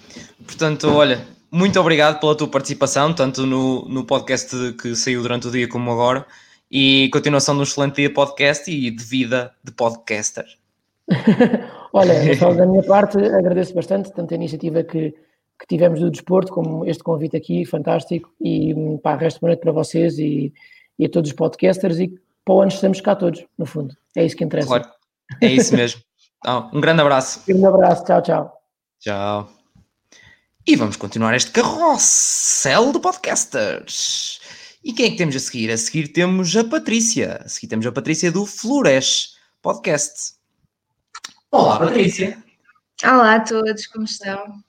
portanto, olha, muito obrigado pela tua participação, tanto no, no podcast que saiu durante o dia como agora, e continuação de um excelente dia podcast e de vida de podcaster. Olha, só da minha parte, agradeço bastante tanto a iniciativa que, que tivemos do desporto, como este convite aqui, fantástico, e pá, resto boa noite para vocês e, e a todos os podcasters, e para o ano estamos cá todos, no fundo. É isso que interessa. Claro, é isso mesmo. Então, um grande abraço. Um abraço, tchau, tchau. Tchau. E vamos continuar este carrossel de podcasters. E quem é que temos a seguir? A seguir temos a Patrícia. A seguir temos a Patrícia do Floresh Podcast. Olá, Patrícia. Olá a todos, como estão?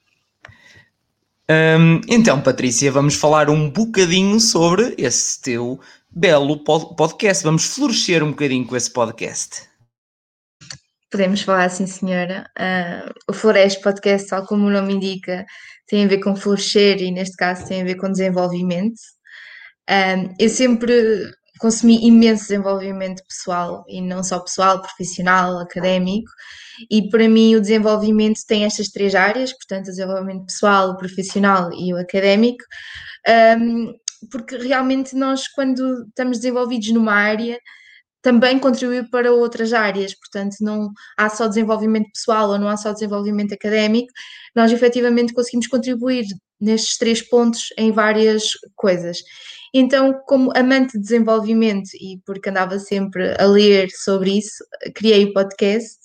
Um, então, Patrícia, vamos falar um bocadinho sobre esse teu belo podcast. Vamos florescer um bocadinho com esse podcast. Podemos falar, sim, senhora. Uh, o Floresta Podcast, tal como o nome indica, tem a ver com florescer e, neste caso, tem a ver com desenvolvimento. Um, eu sempre consumi imenso desenvolvimento pessoal, e não só pessoal, profissional, académico, e para mim o desenvolvimento tem estas três áreas, portanto, o desenvolvimento pessoal, o profissional e o académico, um, porque realmente nós, quando estamos desenvolvidos numa área, também contribuir para outras áreas, portanto, não há só desenvolvimento pessoal ou não há só desenvolvimento académico, nós efetivamente conseguimos contribuir nestes três pontos em várias coisas. Então, como amante de desenvolvimento e porque andava sempre a ler sobre isso, criei o podcast,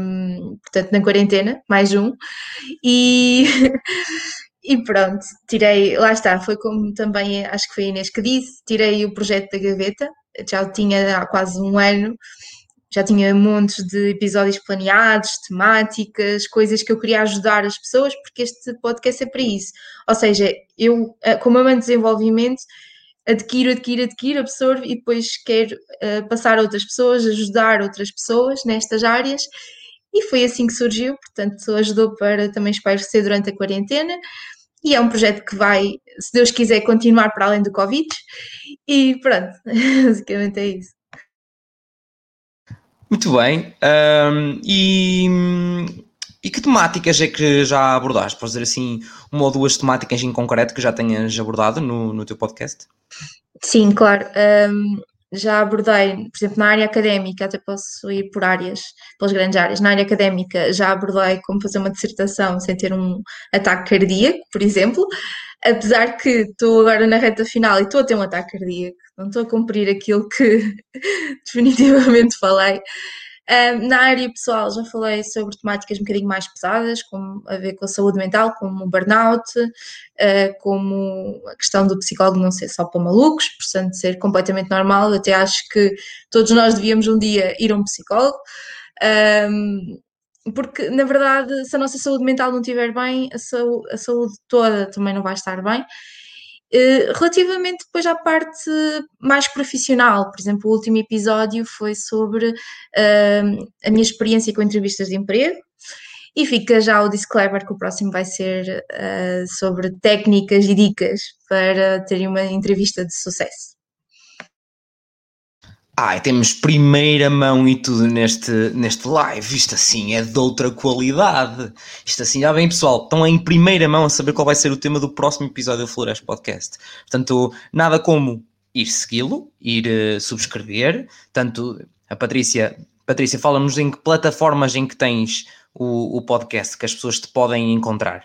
um, portanto, na quarentena, mais um, e. E pronto, tirei, lá está, foi como também acho que foi a Inês que disse, tirei o projeto da gaveta, já o tinha há quase um ano, já tinha montes de episódios planeados, temáticas, coisas que eu queria ajudar as pessoas, porque este podcast é para isso. Ou seja, eu, eh, como amante de desenvolvimento, adquiro, adquiro, adquiro, absorvo e depois quero uh, passar a outras pessoas, ajudar outras pessoas nestas áreas. E foi assim que surgiu, portanto, ajudou para também espairecer durante a quarentena. E é um projeto que vai, se Deus quiser, continuar para além do Covid. E pronto, basicamente é isso. Muito bem. Um, e, e que temáticas é que já abordaste? Podes dizer assim, uma ou duas temáticas em concreto que já tenhas abordado no, no teu podcast? Sim, claro. Um, já abordei, por exemplo, na área académica, até posso ir por áreas, pelas grandes áreas. Na área académica já abordei como fazer uma dissertação sem ter um ataque cardíaco, por exemplo. Apesar que estou agora na reta final e estou a ter um ataque cardíaco, não estou a cumprir aquilo que definitivamente falei. Na área pessoal já falei sobre temáticas um bocadinho mais pesadas, como a ver com a saúde mental, como o burnout, uh, como a questão do psicólogo não ser só para malucos, portanto ser completamente normal. Até acho que todos nós devíamos um dia ir a um psicólogo. Um, porque, na verdade, se a nossa saúde mental não estiver bem, a saúde, a saúde toda também não vai estar bem. Eh, relativamente depois à parte mais profissional, por exemplo, o último episódio foi sobre uh, a minha experiência com entrevistas de emprego e fica já o disclaimer que o próximo vai ser uh, sobre técnicas e dicas para terem uma entrevista de sucesso. Ai, temos primeira mão e tudo neste, neste live. Isto assim é de outra qualidade. Isto assim, já bem, pessoal, estão em primeira mão a saber qual vai ser o tema do próximo episódio do Flores Podcast. Portanto, nada como ir segui-lo, ir uh, subscrever. Tanto a Patrícia, Patrícia, fala-nos em que plataformas em que tens o, o podcast que as pessoas te podem encontrar.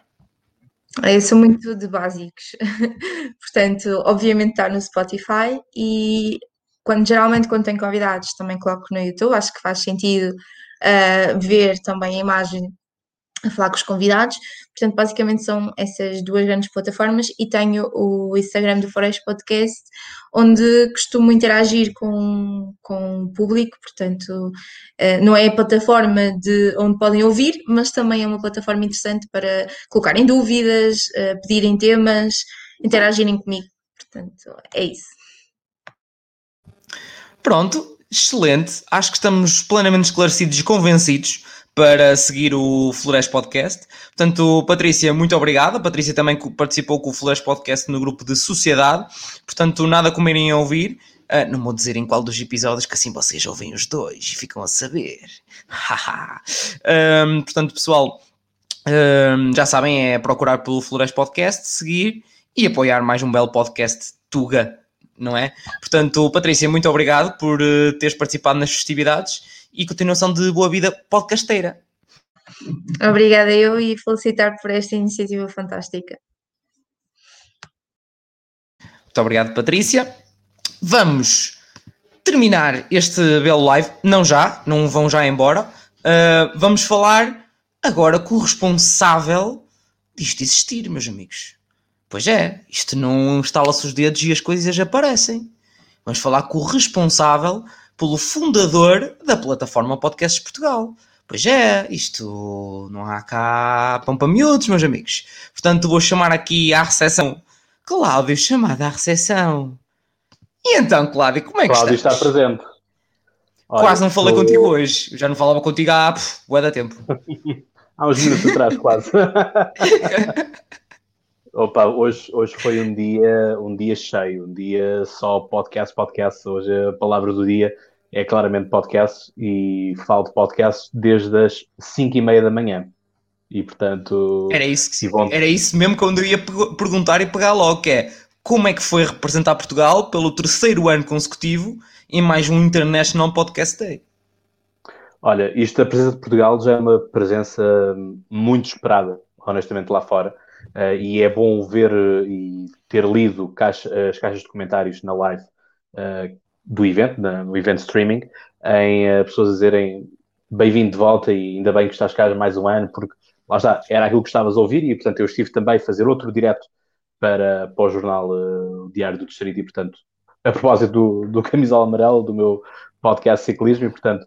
Eu sou muito de básicos, portanto, obviamente está no Spotify e quando geralmente quando tenho convidados também coloco no YouTube, acho que faz sentido uh, ver também a imagem a falar com os convidados. Portanto, basicamente são essas duas grandes plataformas e tenho o Instagram do Forest Podcast, onde costumo interagir com, com o público, portanto, uh, não é a plataforma de onde podem ouvir, mas também é uma plataforma interessante para colocarem dúvidas, uh, pedirem temas, interagirem comigo. Portanto, é isso. Pronto, excelente. Acho que estamos plenamente esclarecidos e convencidos para seguir o Flores Podcast. Portanto, Patrícia, muito obrigada. Patrícia também participou com o Flores Podcast no grupo de Sociedade. Portanto, nada como irem a ouvir. Uh, não vou dizer em qual dos episódios, que assim vocês ouvem os dois e ficam a saber. um, portanto, pessoal, um, já sabem, é procurar pelo Flores Podcast, seguir e apoiar mais um belo podcast Tuga não é? Portanto, Patrícia, muito obrigado por uh, teres participado nas festividades e continuação de boa vida podcasteira. Obrigada eu e felicitar por esta iniciativa fantástica. Muito obrigado, Patrícia. Vamos terminar este belo live, não já, não vão já embora. Uh, vamos falar agora com o responsável disto existir, meus amigos. Pois é, isto não instala-se os dedos e as coisas aparecem. Vamos falar com o responsável pelo fundador da plataforma Podcasts Portugal. Pois é, isto não há cá pão para miúdos, meus amigos. Portanto, vou chamar aqui à recepção. Cláudio, chamada à recepção. E então, Cláudio, como é que Cláudio está presente. Olha, quase não falei estou... contigo hoje. Eu já não falava contigo há bué da tempo. há uns minutos atrás, quase. Opa, hoje, hoje foi um dia, um dia cheio, um dia só podcast, podcast. Hoje a palavra do dia é claramente podcast e falo de podcast desde as 5 e meia da manhã. E portanto. Era isso, que, vão... era isso mesmo quando eu ia perguntar e pegar logo, que é como é que foi representar Portugal pelo terceiro ano consecutivo em mais um International Podcast Day? Olha, isto da presença de Portugal já é uma presença muito esperada, honestamente, lá fora. Uh, e é bom ver uh, e ter lido caixa, as caixas de comentários na live uh, do evento, na, no evento streaming, em pessoas dizerem bem-vindo de volta e ainda bem que estás cá mais um ano, porque lá está, era aquilo que estavas a ouvir e, portanto, eu estive também a fazer outro direto para, para o jornal Diário do Distrito e, portanto, a propósito do, do camisola amarelo, do meu podcast ciclismo e, portanto,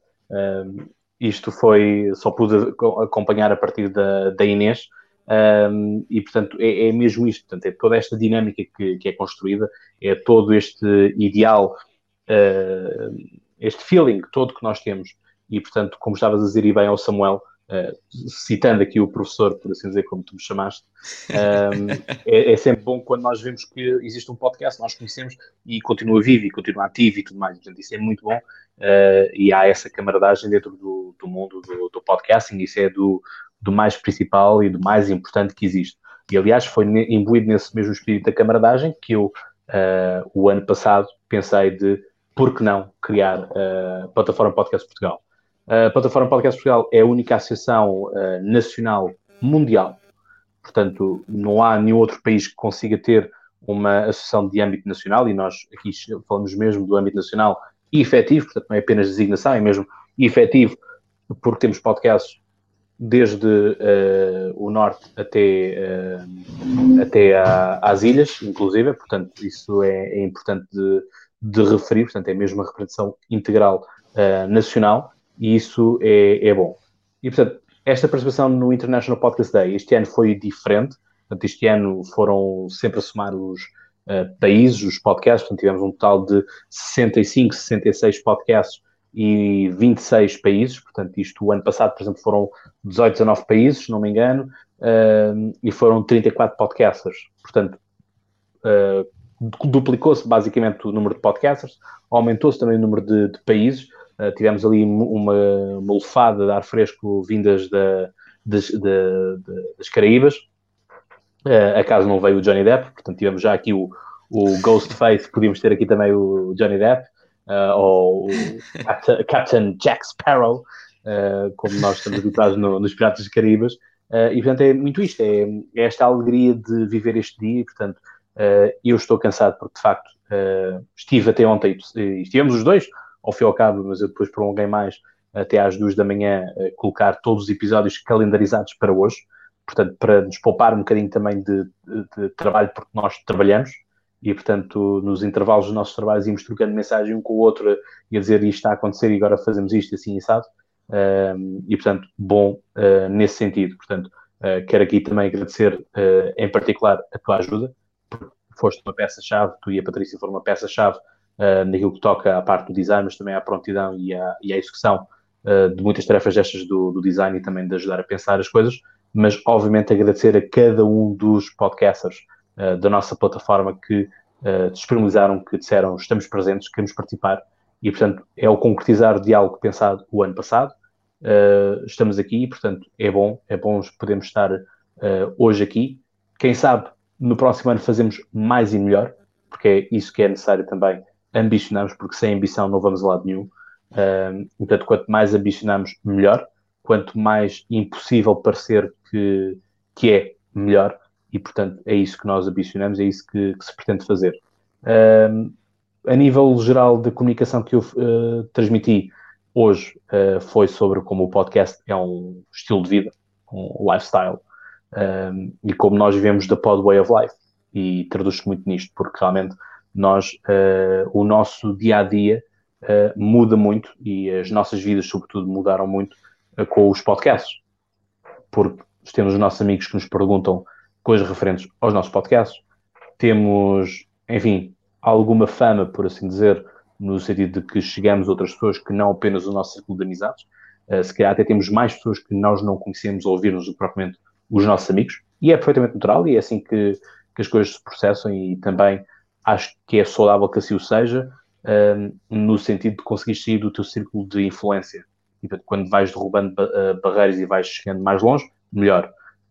isto foi, só pude acompanhar a partir da, da Inês, um, e, portanto, é, é, mesmo isto. Portanto, é toda esta dinâmica que, que é construída, é todo este ideal, uh, este feeling todo que nós temos. E, portanto, como estavas a dizer e bem ao Samuel, uh, citando aqui o professor, por assim dizer, como tu me chamaste, um, é, é, sempre bom quando nós vemos que existe um podcast, nós conhecemos e continua vivo e continua ativo e tudo mais. Portanto, isso é muito bom. Uh, e há essa camaradagem dentro do, do mundo do, do podcasting, isso é do, do mais principal e do mais importante que existe. E, aliás, foi imbuído nesse mesmo espírito da camaradagem que eu, uh, o ano passado, pensei de, por que não, criar a uh, Plataforma Podcast Portugal. A Plataforma Podcast Portugal é a única associação uh, nacional mundial, portanto, não há nenhum outro país que consiga ter uma associação de âmbito nacional, e nós aqui falamos mesmo do âmbito nacional efetivo, portanto, não é apenas designação, é mesmo efetivo, porque temos podcasts desde uh, o norte até, uh, até a, às ilhas, inclusive, portanto, isso é, é importante de, de, referir, portanto, é mesmo uma representação integral uh, nacional e isso é, é, bom. E, portanto, esta participação no International Podcast Day este ano foi diferente, portanto, este ano foram sempre a somar os países, os podcasts, portanto, tivemos um total de 65, 66 podcasts e 26 países, portanto, isto o ano passado, por exemplo, foram 18, 19 países, se não me engano, uh, e foram 34 podcasters. Portanto, uh, duplicou-se basicamente o número de podcasters, aumentou-se também o número de, de países. Uh, tivemos ali uma, uma lufada de ar fresco vindas da, das, das Caraíbas. Uh, acaso não veio o Johnny Depp, portanto tivemos já aqui o, o Ghostface, podíamos ter aqui também o Johnny Depp, uh, ou Captain, Captain Jack Sparrow, uh, como nós estamos habituados no, nos Piratas dos Caraíbas. Uh, e portanto é muito isto, é, é, esta alegria de viver este dia, e portanto eu estou cansado porque de facto estive até ontem, estivemos os dois, ao fim e ao cabo, mas eu depois prolonguei mais até às duas da manhã, colocar todos os episódios calendarizados para hoje, portanto, para nos poupar um bocadinho também de, de, de trabalho, porque nós trabalhamos, e portanto nos intervalos dos nossos trabalhos íamos trocando mensagem um com o outro e a dizer isto está a acontecer e agora fazemos isto assim e sabe uh, e portanto bom uh, nesse sentido. Portanto uh, quero aqui também agradecer em particular a tua ajuda porque foste uma peça-chave, tu e a Patrícia foram uma peça-chave naquilo que toca à parte do design mas também à prontidão e à, e à execução de muitas tarefas destas do, do design e também de ajudar a pensar as coisas. Mas obviamente agradecer a cada um dos podcasters uh, da nossa plataforma que uh, disponibilizaram, que disseram estamos presentes, queremos participar e, portanto, é o concretizar de algo pensado o ano passado. Uh, estamos aqui e, portanto, é bom, é bom podemos estar hoje aqui. Quem sabe no próximo ano fazemos mais e melhor, porque é isso que é necessário também ambicionarmos, porque sem ambição não vamos a lado nenhum. Uh, portanto, quanto mais ambicionamos, melhor. Quanto mais impossível parecer que, que é, melhor e, portanto, é isso que nós ambicionamos, é isso que, que se pretende fazer. Uh, a nível geral da comunicação que eu uh, transmiti hoje uh, foi sobre como o podcast é um estilo de vida, um lifestyle, e como nós vivemos da pod way of life, e traduz-se muito nisto, porque realmente nós, uh, o nosso dia a dia muda muito e as nossas vidas, sobretudo, mudaram muito com os podcasts, porque temos os nossos amigos que nos perguntam coisas referentes aos nossos podcasts. Temos, enfim, alguma fama, por assim dizer, no sentido de que chegamos a outras pessoas que não apenas o nosso círculo de amizades. Uh, se calhar até temos mais pessoas que nós não conhecemos ou que propriamente os nossos amigos. E é perfeitamente natural e é assim que, que as coisas se processam e também acho que é saudável que assim o seja, uh, no sentido de conseguir sair do teu círculo de influência. E, quando vais derrubando uh, barreiras e vais chegando mais longe, melhor.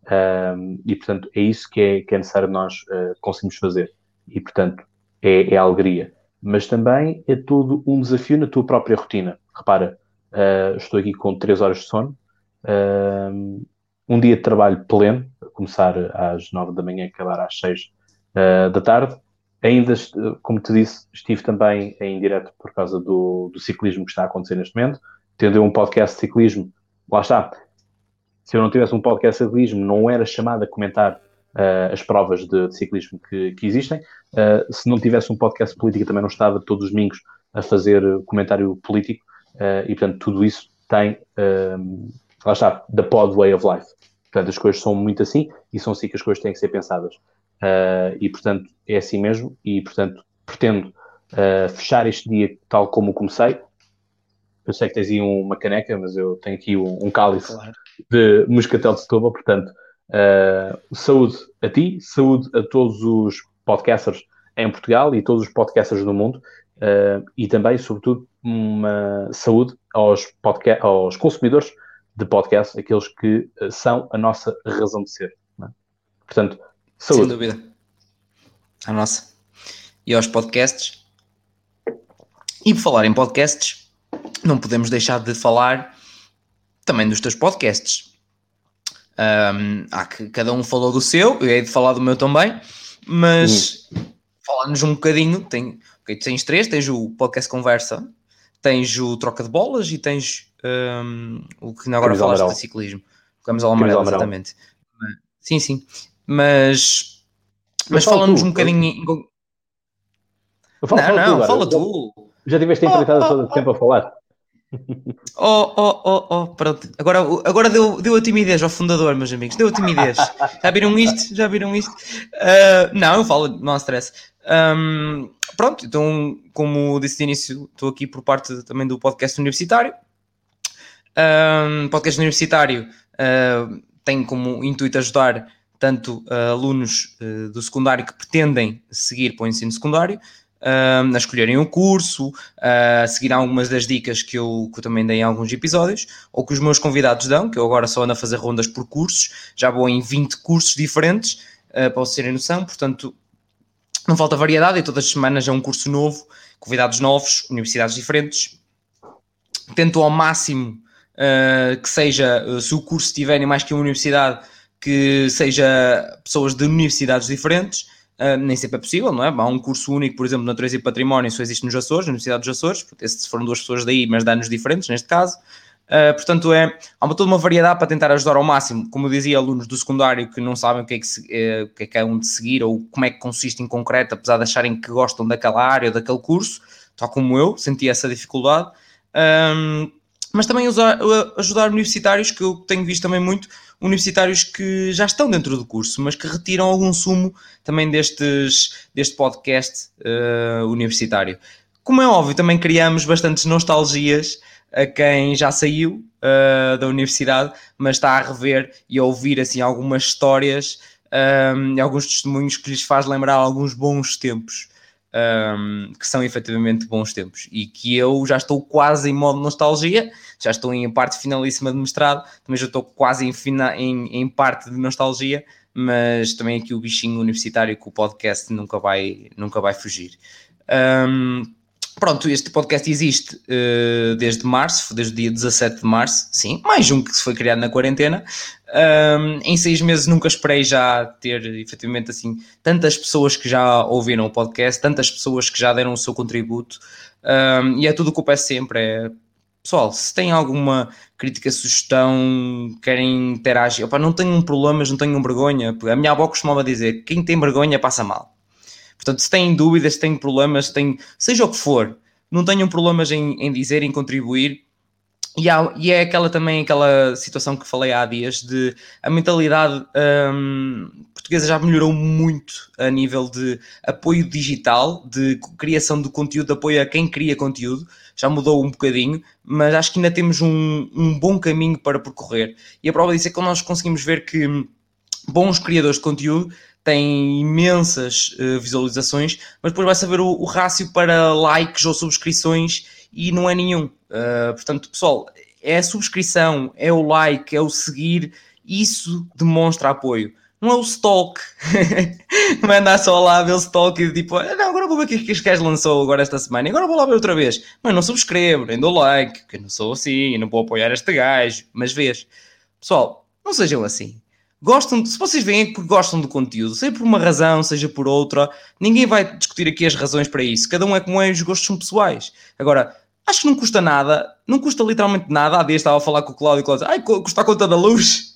Um, e, portanto, é isso que é, que é necessário nós uh, fazer. E, portanto, é, é, alegria. Mas também é todo um desafio na tua própria rotina. Repara, uh, estou aqui com 3 horas de sono, um dia de trabalho pleno, começar às 9 da manhã e acabar às 6 da tarde. Ainda, como te disse, estive também em direto por causa do, do ciclismo que está a acontecer neste momento. Tendo um podcast de ciclismo, lá está, se eu não tivesse um podcast de ciclismo, não era chamado a comentar uh, as provas de, de ciclismo que, que existem. Uh, se não tivesse um podcast de política, também não estava todos os domingos a fazer comentário político. Uh, e, portanto, tudo isso tem, lá está, the pod way of life. Portanto, as coisas são muito assim e são assim que as coisas têm que ser pensadas. e, portanto, é assim mesmo. E, portanto, pretendo fechar este dia tal como comecei. Eu sei que tens aí uma caneca, mas eu tenho aqui um, um cálice. Claro de Moscatel de Setúbal. Portanto, uh, saúde a ti, saúde a todos os podcasters em Portugal e todos os podcasters do mundo uh, e também, sobretudo, uma saúde aos, aos consumidores de podcast, aqueles que uh, são a nossa razão de ser. É? Portanto, saúde. Sem dúvida. A nossa. E aos podcasts. E por falar em podcasts, não podemos deixar de falar também dos teus podcasts. Um, há que cada um falou do seu, eu hei de falar do meu também, mas uhum. falar-nos um bocadinho, tem, okay, tens três, tens o podcast Conversa, tens o Troca de Bolas e tens um, o que agora Camisola falaste de ciclismo. Camisola amarela, exatamente. Sim, sim. Mas, mas, mas fala-nos um bocadinho. Falo, não, não, tu, fala tu. Já tiveste a oh, todo o tempo a falar. Oh, oh, oh, oh, pronto. Agora, agora deu, deu a timidez ao fundador, meus amigos. Deu a timidez. Já viram isto? Já viram isto? Uh, não, eu falo, não há stress. Um, pronto, então, como disse de início, estou aqui por parte também do podcast universitário. Um, podcast universitário uh, tem como intuito ajudar tanto uh, alunos do secundário que pretendem seguir para o ensino secundário, uh, a escolherem o curso, a seguir algumas das dicas que eu, que eu também dei em alguns episódios, ou que os meus convidados dão, que eu agora só ando a fazer rondas por cursos, já vou em 20 cursos diferentes, uh, para vocês terem noção, portanto não falta variedade e todas as semanas é um curso novo, convidados novos, universidades diferentes. Tento ao máximo uh, que seja, uh, se o curso tiverem mais que uma universidade, que seja pessoas de universidades diferentes. Uh, nem sempre é possível, não é? Há um curso único, por exemplo, Natureza e Património, só existe nos Açores, na Universidade dos Açores, se foram duas pessoas daí, mas de anos diferentes, neste caso. Uh, portanto, é, há uma, toda uma variedade para tentar ajudar ao máximo, como eu dizia, alunos do secundário que não sabem o que é que, se, é, o que, é, que é um de seguir ou como é que consiste em concreto, apesar de acharem que gostam daquela área ou daquele curso, tal como eu, senti essa dificuldade. Um, mas também usar, ajudar universitários, que eu tenho visto também muito, universitários que já estão dentro do curso, mas que retiram algum sumo também destes, deste podcast uh, universitário. Como é óbvio, também criamos bastantes nostalgias a quem já saiu uh, da universidade, mas está a rever e a ouvir assim algumas histórias um, e alguns testemunhos que lhes faz lembrar alguns bons tempos. Um, que são efetivamente bons tempos e que eu já estou quase em modo nostalgia, já estou em parte finalíssima de mestrado, também já estou quase em, fina, em, em parte de nostalgia, mas também aqui o bichinho universitário que o podcast nunca vai, nunca vai fugir. Um, Pronto, este podcast existe uh, desde março, desde o dia 17 de março, sim, mais um que se foi criado na quarentena. Um, em seis meses nunca esperei já ter efetivamente assim tantas pessoas que já ouviram o podcast, tantas pessoas que já deram o seu contributo. Um, e é tudo o que eu peço sempre: é pessoal, se têm alguma crítica, sugestão, querem interagir, opa, não tenham problemas, não tenham vergonha. A minha avó costumava dizer: quem tem vergonha passa mal. Portanto, se têm dúvidas, se têm problemas, se têm, seja o que for, não tenham problemas em, em dizer, em contribuir. E, há, e, é aquela também aquela situação que falei há dias de a mentalidade hum, portuguesa já melhorou muito a nível de apoio digital, de criação de conteúdo, de apoio a quem cria conteúdo, já mudou um bocadinho, mas acho que ainda temos um, um bom caminho para percorrer. E a prova disso é que nós conseguimos ver que bons criadores de conteúdo tem imensas uh, visualizações, mas depois vai saber o, o rácio para likes ou subscrições e não é nenhum. Uh, portanto, pessoal, é a subscrição, é o like, é o seguir, isso demonstra apoio. Não é o stalk, não é andar só lá a ver o stalk e tipo, ah, não, agora vou ver o que, que este gajo lançou agora esta semana, agora vou lá ver outra vez. Mas não subscrevo, nem dou like, que não sou assim, não vou apoiar este gajo, mas vês. Pessoal, não sejam assim gostam, se vocês veem que gostam do conteúdo, seja por uma razão, seja por outra, ninguém vai discutir aqui as razões para isso. Cada um é como é, os gostos são pessoais. Agora, acho que não custa nada, não custa literalmente nada. Há dias estava a falar com o Cláudio e Cláudio ai, custa a conta da luz.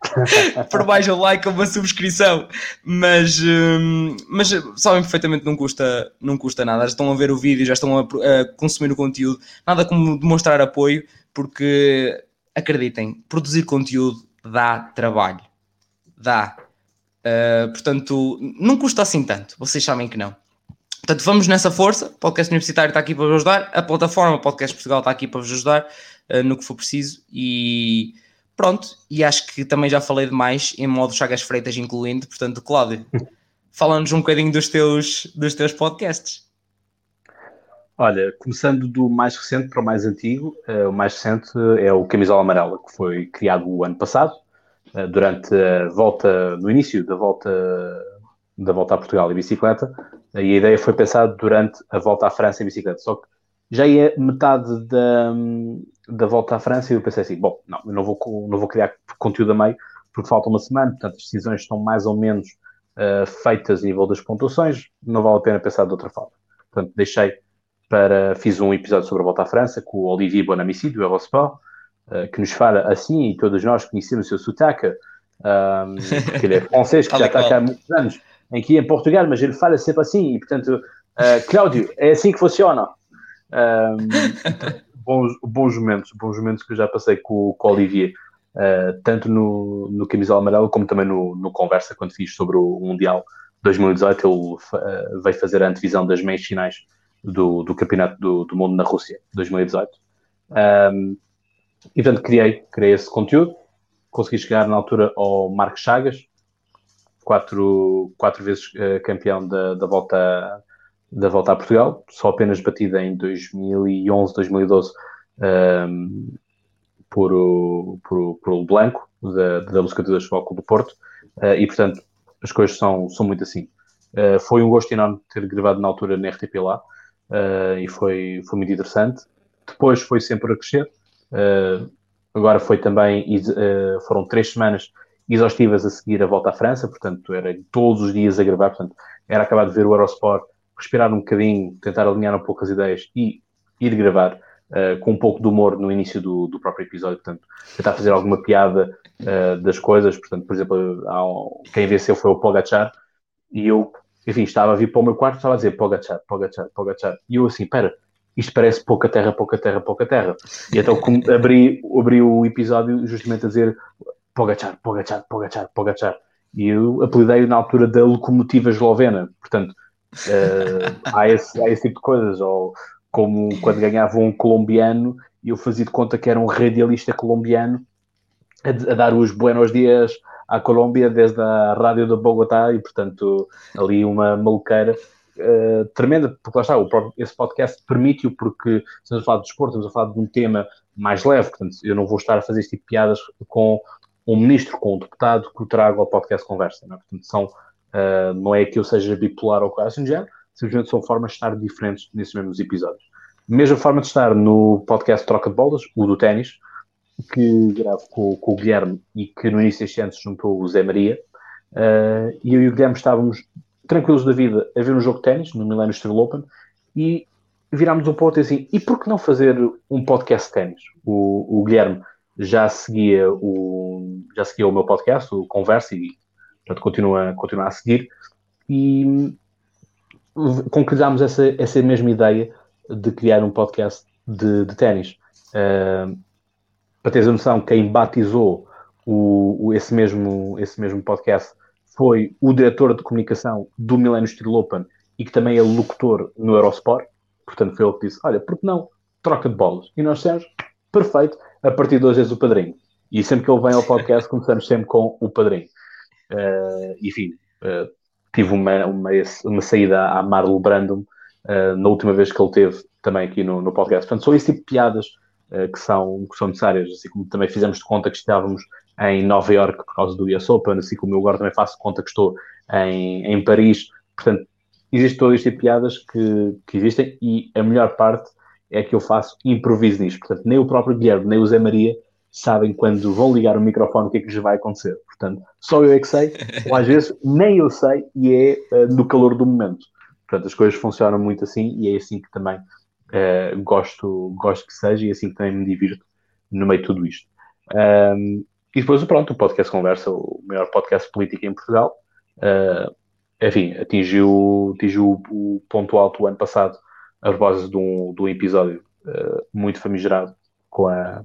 por mais um like ou uma subscrição, mas, hum, mas sabem perfeitamente não custa, não custa nada. Já estão a ver o vídeo, já estão a, a consumir o conteúdo, nada como demonstrar apoio, porque acreditem, produzir conteúdo dá trabalho dá. Uh, portanto, não custa assim tanto, vocês sabem que não. Portanto, vamos nessa força. O podcast universitário está aqui para vos ajudar. A plataforma Podcast Portugal está aqui para vos ajudar uh, no que for preciso. E pronto. E acho que também já falei demais em modo Chagas Freitas, incluindo. Portanto, Cláudio, fala-nos um bocadinho dos teus, dos teus podcasts. Olha, começando do mais recente para o mais antigo, uh, o mais recente é o Camisola Amarela, que foi criado o ano passado durante a volta, no início da volta, da volta a Portugal em bicicleta, e a ideia foi pensada durante a volta à França em bicicleta. Só que já ia metade da, da volta à França e eu pensei assim: bom, não, eu não vou, não vou criar conteúdo a meio porque falta uma semana, portanto as decisões estão mais ou menos uh, feitas a nível das pontuações, não vale a pena pensar de outra forma. Portanto, deixei para. Fiz um episódio sobre a volta à França com o Olivier Bonamici do Eurosport eh, que nos fala assim, e todos nós conhecemos o seu sotaque, um, porque ele é francês, que já está cá há muitos anos, aqui em Portugal, mas ele fala sempre assim, e portanto, uh, Cláudio, é assim que funciona. Um, bons, bons momentos, bons momentos que eu já passei com, com o Olivier, uh, tanto no, no Camisola Amarelo como também no, no Conversa, quando fiz sobre o Mundial 2018, ele uh, veio fazer a antevisão das meias finais do, do Campeonato do, do Mundo na Rússia, 2018. Um, e portanto criei, criei esse conteúdo, consegui chegar na altura ao Marcos Chagas, quatro, quatro vezes uh, campeão da, da, volta, da volta a Portugal, só apenas batida em 2011, 2012 um, por, o, por, por o Blanco, da, da de Futebol do Porto, uh, e portanto as coisas são, são muito assim. Uh, foi um gosto enorme ter gravado na altura na RTP lá, uh, e foi, foi muito interessante. Depois foi sempre a crescer, agora foi também, foram três semanas exaustivas a seguir a volta à França, portanto era todos os dias a gravar, portanto era acabar de ver o Eurosport, respirar um bocadinho, tentar alinhar um pouco as ideias e ir gravar uh, com um pouco de humor no início do, do próprio episódio, portanto, tentar fazer alguma piada uh, das coisas, portanto, por exemplo, quem venceu foi o Pogachar, e eu, enfim, estava a vir para o meu quarto, estava a dizer Pogachar, Pogachar, Pogachar, e eu assim, pera, isto parece pouca terra, pouca terra, pouca terra. E então abri, abri o episódio justamente a dizer Pogachar, Pogachar, Pogachar, Pogachar. E eu apelidei na altura da locomotiva eslovena. Portanto, uh, há, esse, há esse tipo de coisas. Ou como quando ganhava um colombiano e eu fazia de conta que era um radialista colombiano a, a dar os buenos dias à Colômbia desde a rádio de Bogotá e, portanto, ali uma maluqueira uh, tremenda, porque lá está, o, esse podcast permite-o porque estamos a falar de desporto, estamos a falar de um tema mais leve, portanto, eu não vou estar a fazer este tipo de piadas com um ministro, com um deputado que o trago ao podcast Conversa, não é? Portanto, são, uh, não é que eu seja bipolar ou coisa assim de género, simplesmente são formas de estar diferentes nesses mesmos episódios. Mesma forma de estar no podcast Troca de Bolas, o do ténis, que gravo com, com, o Guilherme e que no início deste ano se juntou o Zé Maria. Uh, e eu e o Guilherme estávamos tranquilos da vida a ver um jogo de ténis no Millennium Steel Open e virámos um ponto assim, e por que não fazer um podcast de ténis? O, o Guilherme já seguia o, já seguia o meu podcast, o Conversa, e portanto, continua, continua a seguir. E concretizámos essa, essa mesma ideia de criar um podcast de, de ténis. Uh, para teres a noção, quem batizou o, o, esse, mesmo, esse mesmo podcast foi o diretor de comunicação do Millennium Steel Open e que também é locutor no Eurosport. Portanto, foi ele que disse: Olha, por que não? Troca de bolas. E nós dissemos: Perfeito, a partir de hoje és o padrinho. E sempre que ele vem ao podcast, começamos sempre com o padrinho. Uh, enfim, uh, tive uma, uma, uma saída à Marlo Brandon uh, na última vez que ele teve também aqui no, no podcast. Portanto, são esse tipo de piadas que, são, que são necessárias, assim como também fizemos de conta que estávamos em Nova York por causa do US Open, assim como eu agora também faço conta que estou em, em Paris. Portanto, existe todo este tipo de piadas que, que existem e a melhor parte é que eu faço improviso nisto. Portanto, nem o próprio Guilherme, nem o Zé Maria sabem quando vão ligar o microfone o que é que lhes vai acontecer. Portanto, só eu é que sei, ou às vezes nem eu sei e é uh, no calor do momento. Portanto, as coisas funcionam muito assim e é assim que também uh, gosto, gosto que seja e é assim que também me divirto no meio de tudo isto. Um, e depois, pronto, o podcast Conversa, o maior podcast político em Portugal, uh, enfim, atingiu, atingiu o ponto alto o ano passado a propósito de um, de um episódio uh, muito famigerado com a,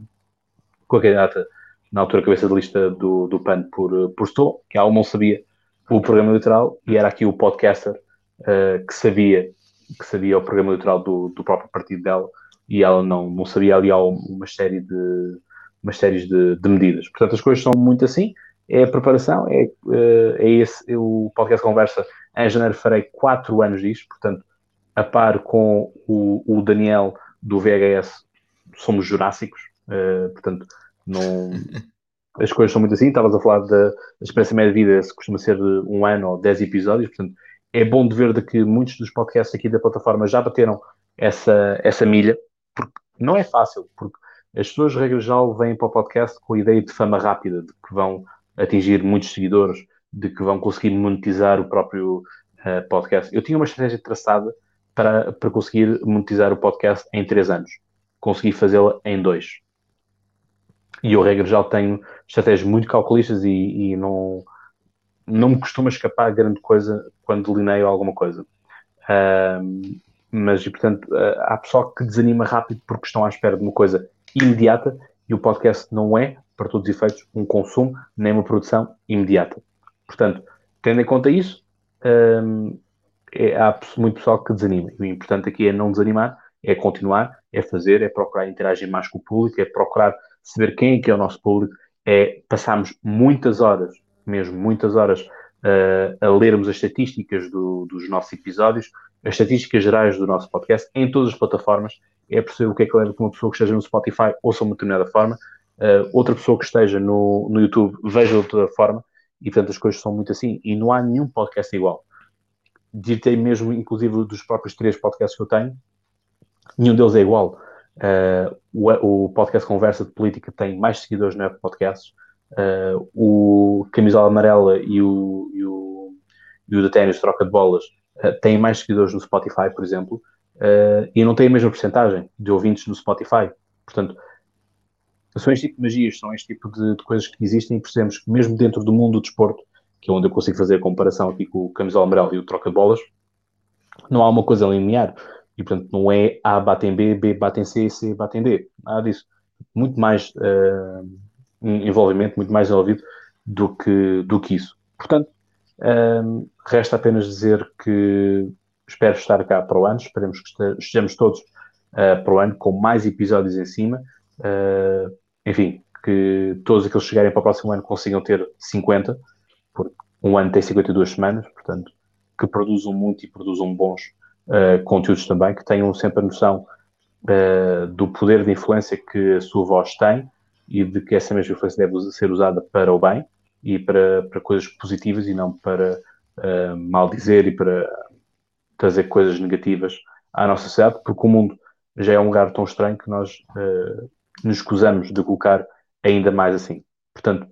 com a candidata na altura cabeça de lista do, do PAN por, por Estou, que ela não sabia o programa eleitoral e era aqui o podcaster uh, que sabia que sabia o programa eleitoral do, do próprio partido dela e ela não, não sabia ali uma série de umas séries de, de, medidas. Portanto, as coisas são muito assim. É a preparação, é, uh, é esse o podcast conversa. Em janeiro farei quatro anos disto, portanto, a par com o, o Daniel do VHS, somos jurássicos, uh, portanto, não, as coisas são muito assim. Estavas a falar da, da experiência média de vida, se costuma ser um ano ou dez episódios, portanto, é bom de ver de que muitos dos podcasts aqui da plataforma já bateram essa, essa milha, porque não é fácil, porque as pessoas, regra geral, vêm para o podcast com a ideia de fama rápida, de que vão atingir muitos seguidores, de que vão conseguir monetizar o próprio uh, podcast. Eu tinha uma estratégia traçada para, para conseguir monetizar o podcast em três anos. Consegui fazê-la em dois. E eu, regra geral, tenho estratégias muito calculistas e, e não, não me costuma escapar grande coisa quando delineio alguma coisa. Uh, mas, e, portanto, uh, há pessoal que desanima rápido porque estão à espera de uma coisa imediata e o podcast não é, para todos os efeitos, um consumo nem uma produção imediata. Portanto, tendo em conta isso, um, é, há muito pessoal que desanima. E o importante aqui é não desanimar, é continuar, é fazer, é procurar interagir mais com o público, é procurar saber quem é que é o nosso público, é passarmos muitas horas, mesmo muitas horas, uh, a lermos as estatísticas do, dos nossos episódios, as estatísticas gerais do nosso podcast em todas as plataformas. É perceber o que é que leva que uma pessoa que esteja no Spotify ouça uma determinada forma, uh, outra pessoa que esteja no, no YouTube veja de outra forma, e portanto as coisas são muito assim. E não há nenhum podcast igual. Ditei mesmo, inclusive, dos próprios três podcasts que eu tenho, nenhum deles é igual. Uh, o, o, podcast Conversa de Política tem mais seguidores no Apple Podcasts. Uh, o Camisola Amarela e o, e o, e o da Ténis Troca de Bolas uh, têm mais seguidores no Spotify, por exemplo, e não têm a mesma porcentagem de ouvintes no Spotify. Portanto, são este tipo de magias, são este tipo de, de, coisas que existem e percebemos que mesmo dentro do mundo do desporto, que é onde eu consigo fazer a comparação aqui com o Camisola Amarela e o Troca de Bolas, não há uma coisa linear. E, portanto, não é A batem B, B batem C, C batem D. Nada disso. Muito mais uh, envolvimento, muito mais envolvido do que, do que isso. Portanto, uh, resta apenas dizer que espero estar cá para o ano. Esperemos que estejamos todos uh, para o ano com mais episódios em cima. enfim, que todos aqueles que chegarem para o próximo ano consigam ter 50, porque um ano tem 52 semanas, portanto, que produzam muito e produzam bons uh, conteúdos também, que tenham sempre a noção uh, do poder de influência que a sua voz tem e de que essa mesma influência deve ser usada para o bem e para, para coisas positivas e não para uh, maldizer e para trazer coisas negativas à nossa sociedade, porque o mundo já é um lugar tão estranho que nós uh, nos escusamos de colocar ainda mais assim. Portanto,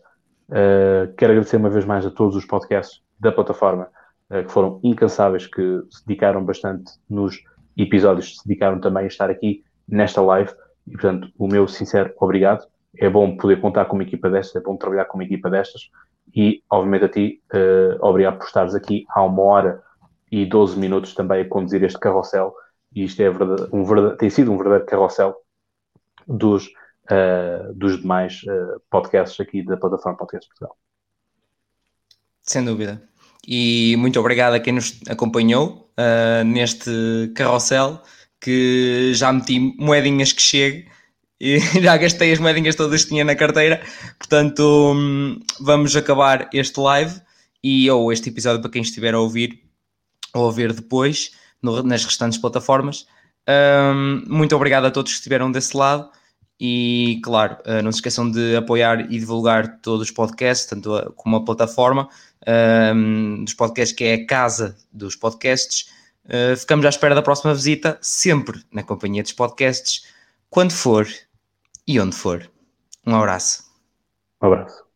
uh, quero agradecer uma vez mais a todos os podcasts da plataforma eh, que foram incansáveis, que se dedicaram bastante nos episódios, se dedicaram também a estar aqui nesta live. E, portanto, o meu sincero obrigado. É bom poder contar com uma equipa destas, é bom trabalhar com uma equipa destas. E, obviamente, a ti, uh, obrigado por estares aqui há uma hora e 12 minutos também a conduzir este carrossel. E isto é verdade, um verdade, tem sido um verdadeiro carrossel dos, uh, dos demais uh, podcasts aqui da plataforma Podcast Portugal. Sem dúvida. E muito obrigado a quem nos acompanhou uh, neste carrossel, que já meti moedinhas que chegue e já gastei as moedinhas todas que tinha na carteira. Portanto, um, vamos acabar este live e ou este episódio para quem estiver a ouvir ou ver depois no, nas restantes plataformas. Um, muito obrigado a todos que estiveram desse lado. E claro, uh, não se esqueçam de apoiar e divulgar todos os podcasts, tanto a, como a plataforma um, dos podcasts, que é a casa dos podcasts. Uh, ficamos à espera da próxima visita, sempre na companhia dos podcasts, quando for e onde for. Um abraço. Um abraço.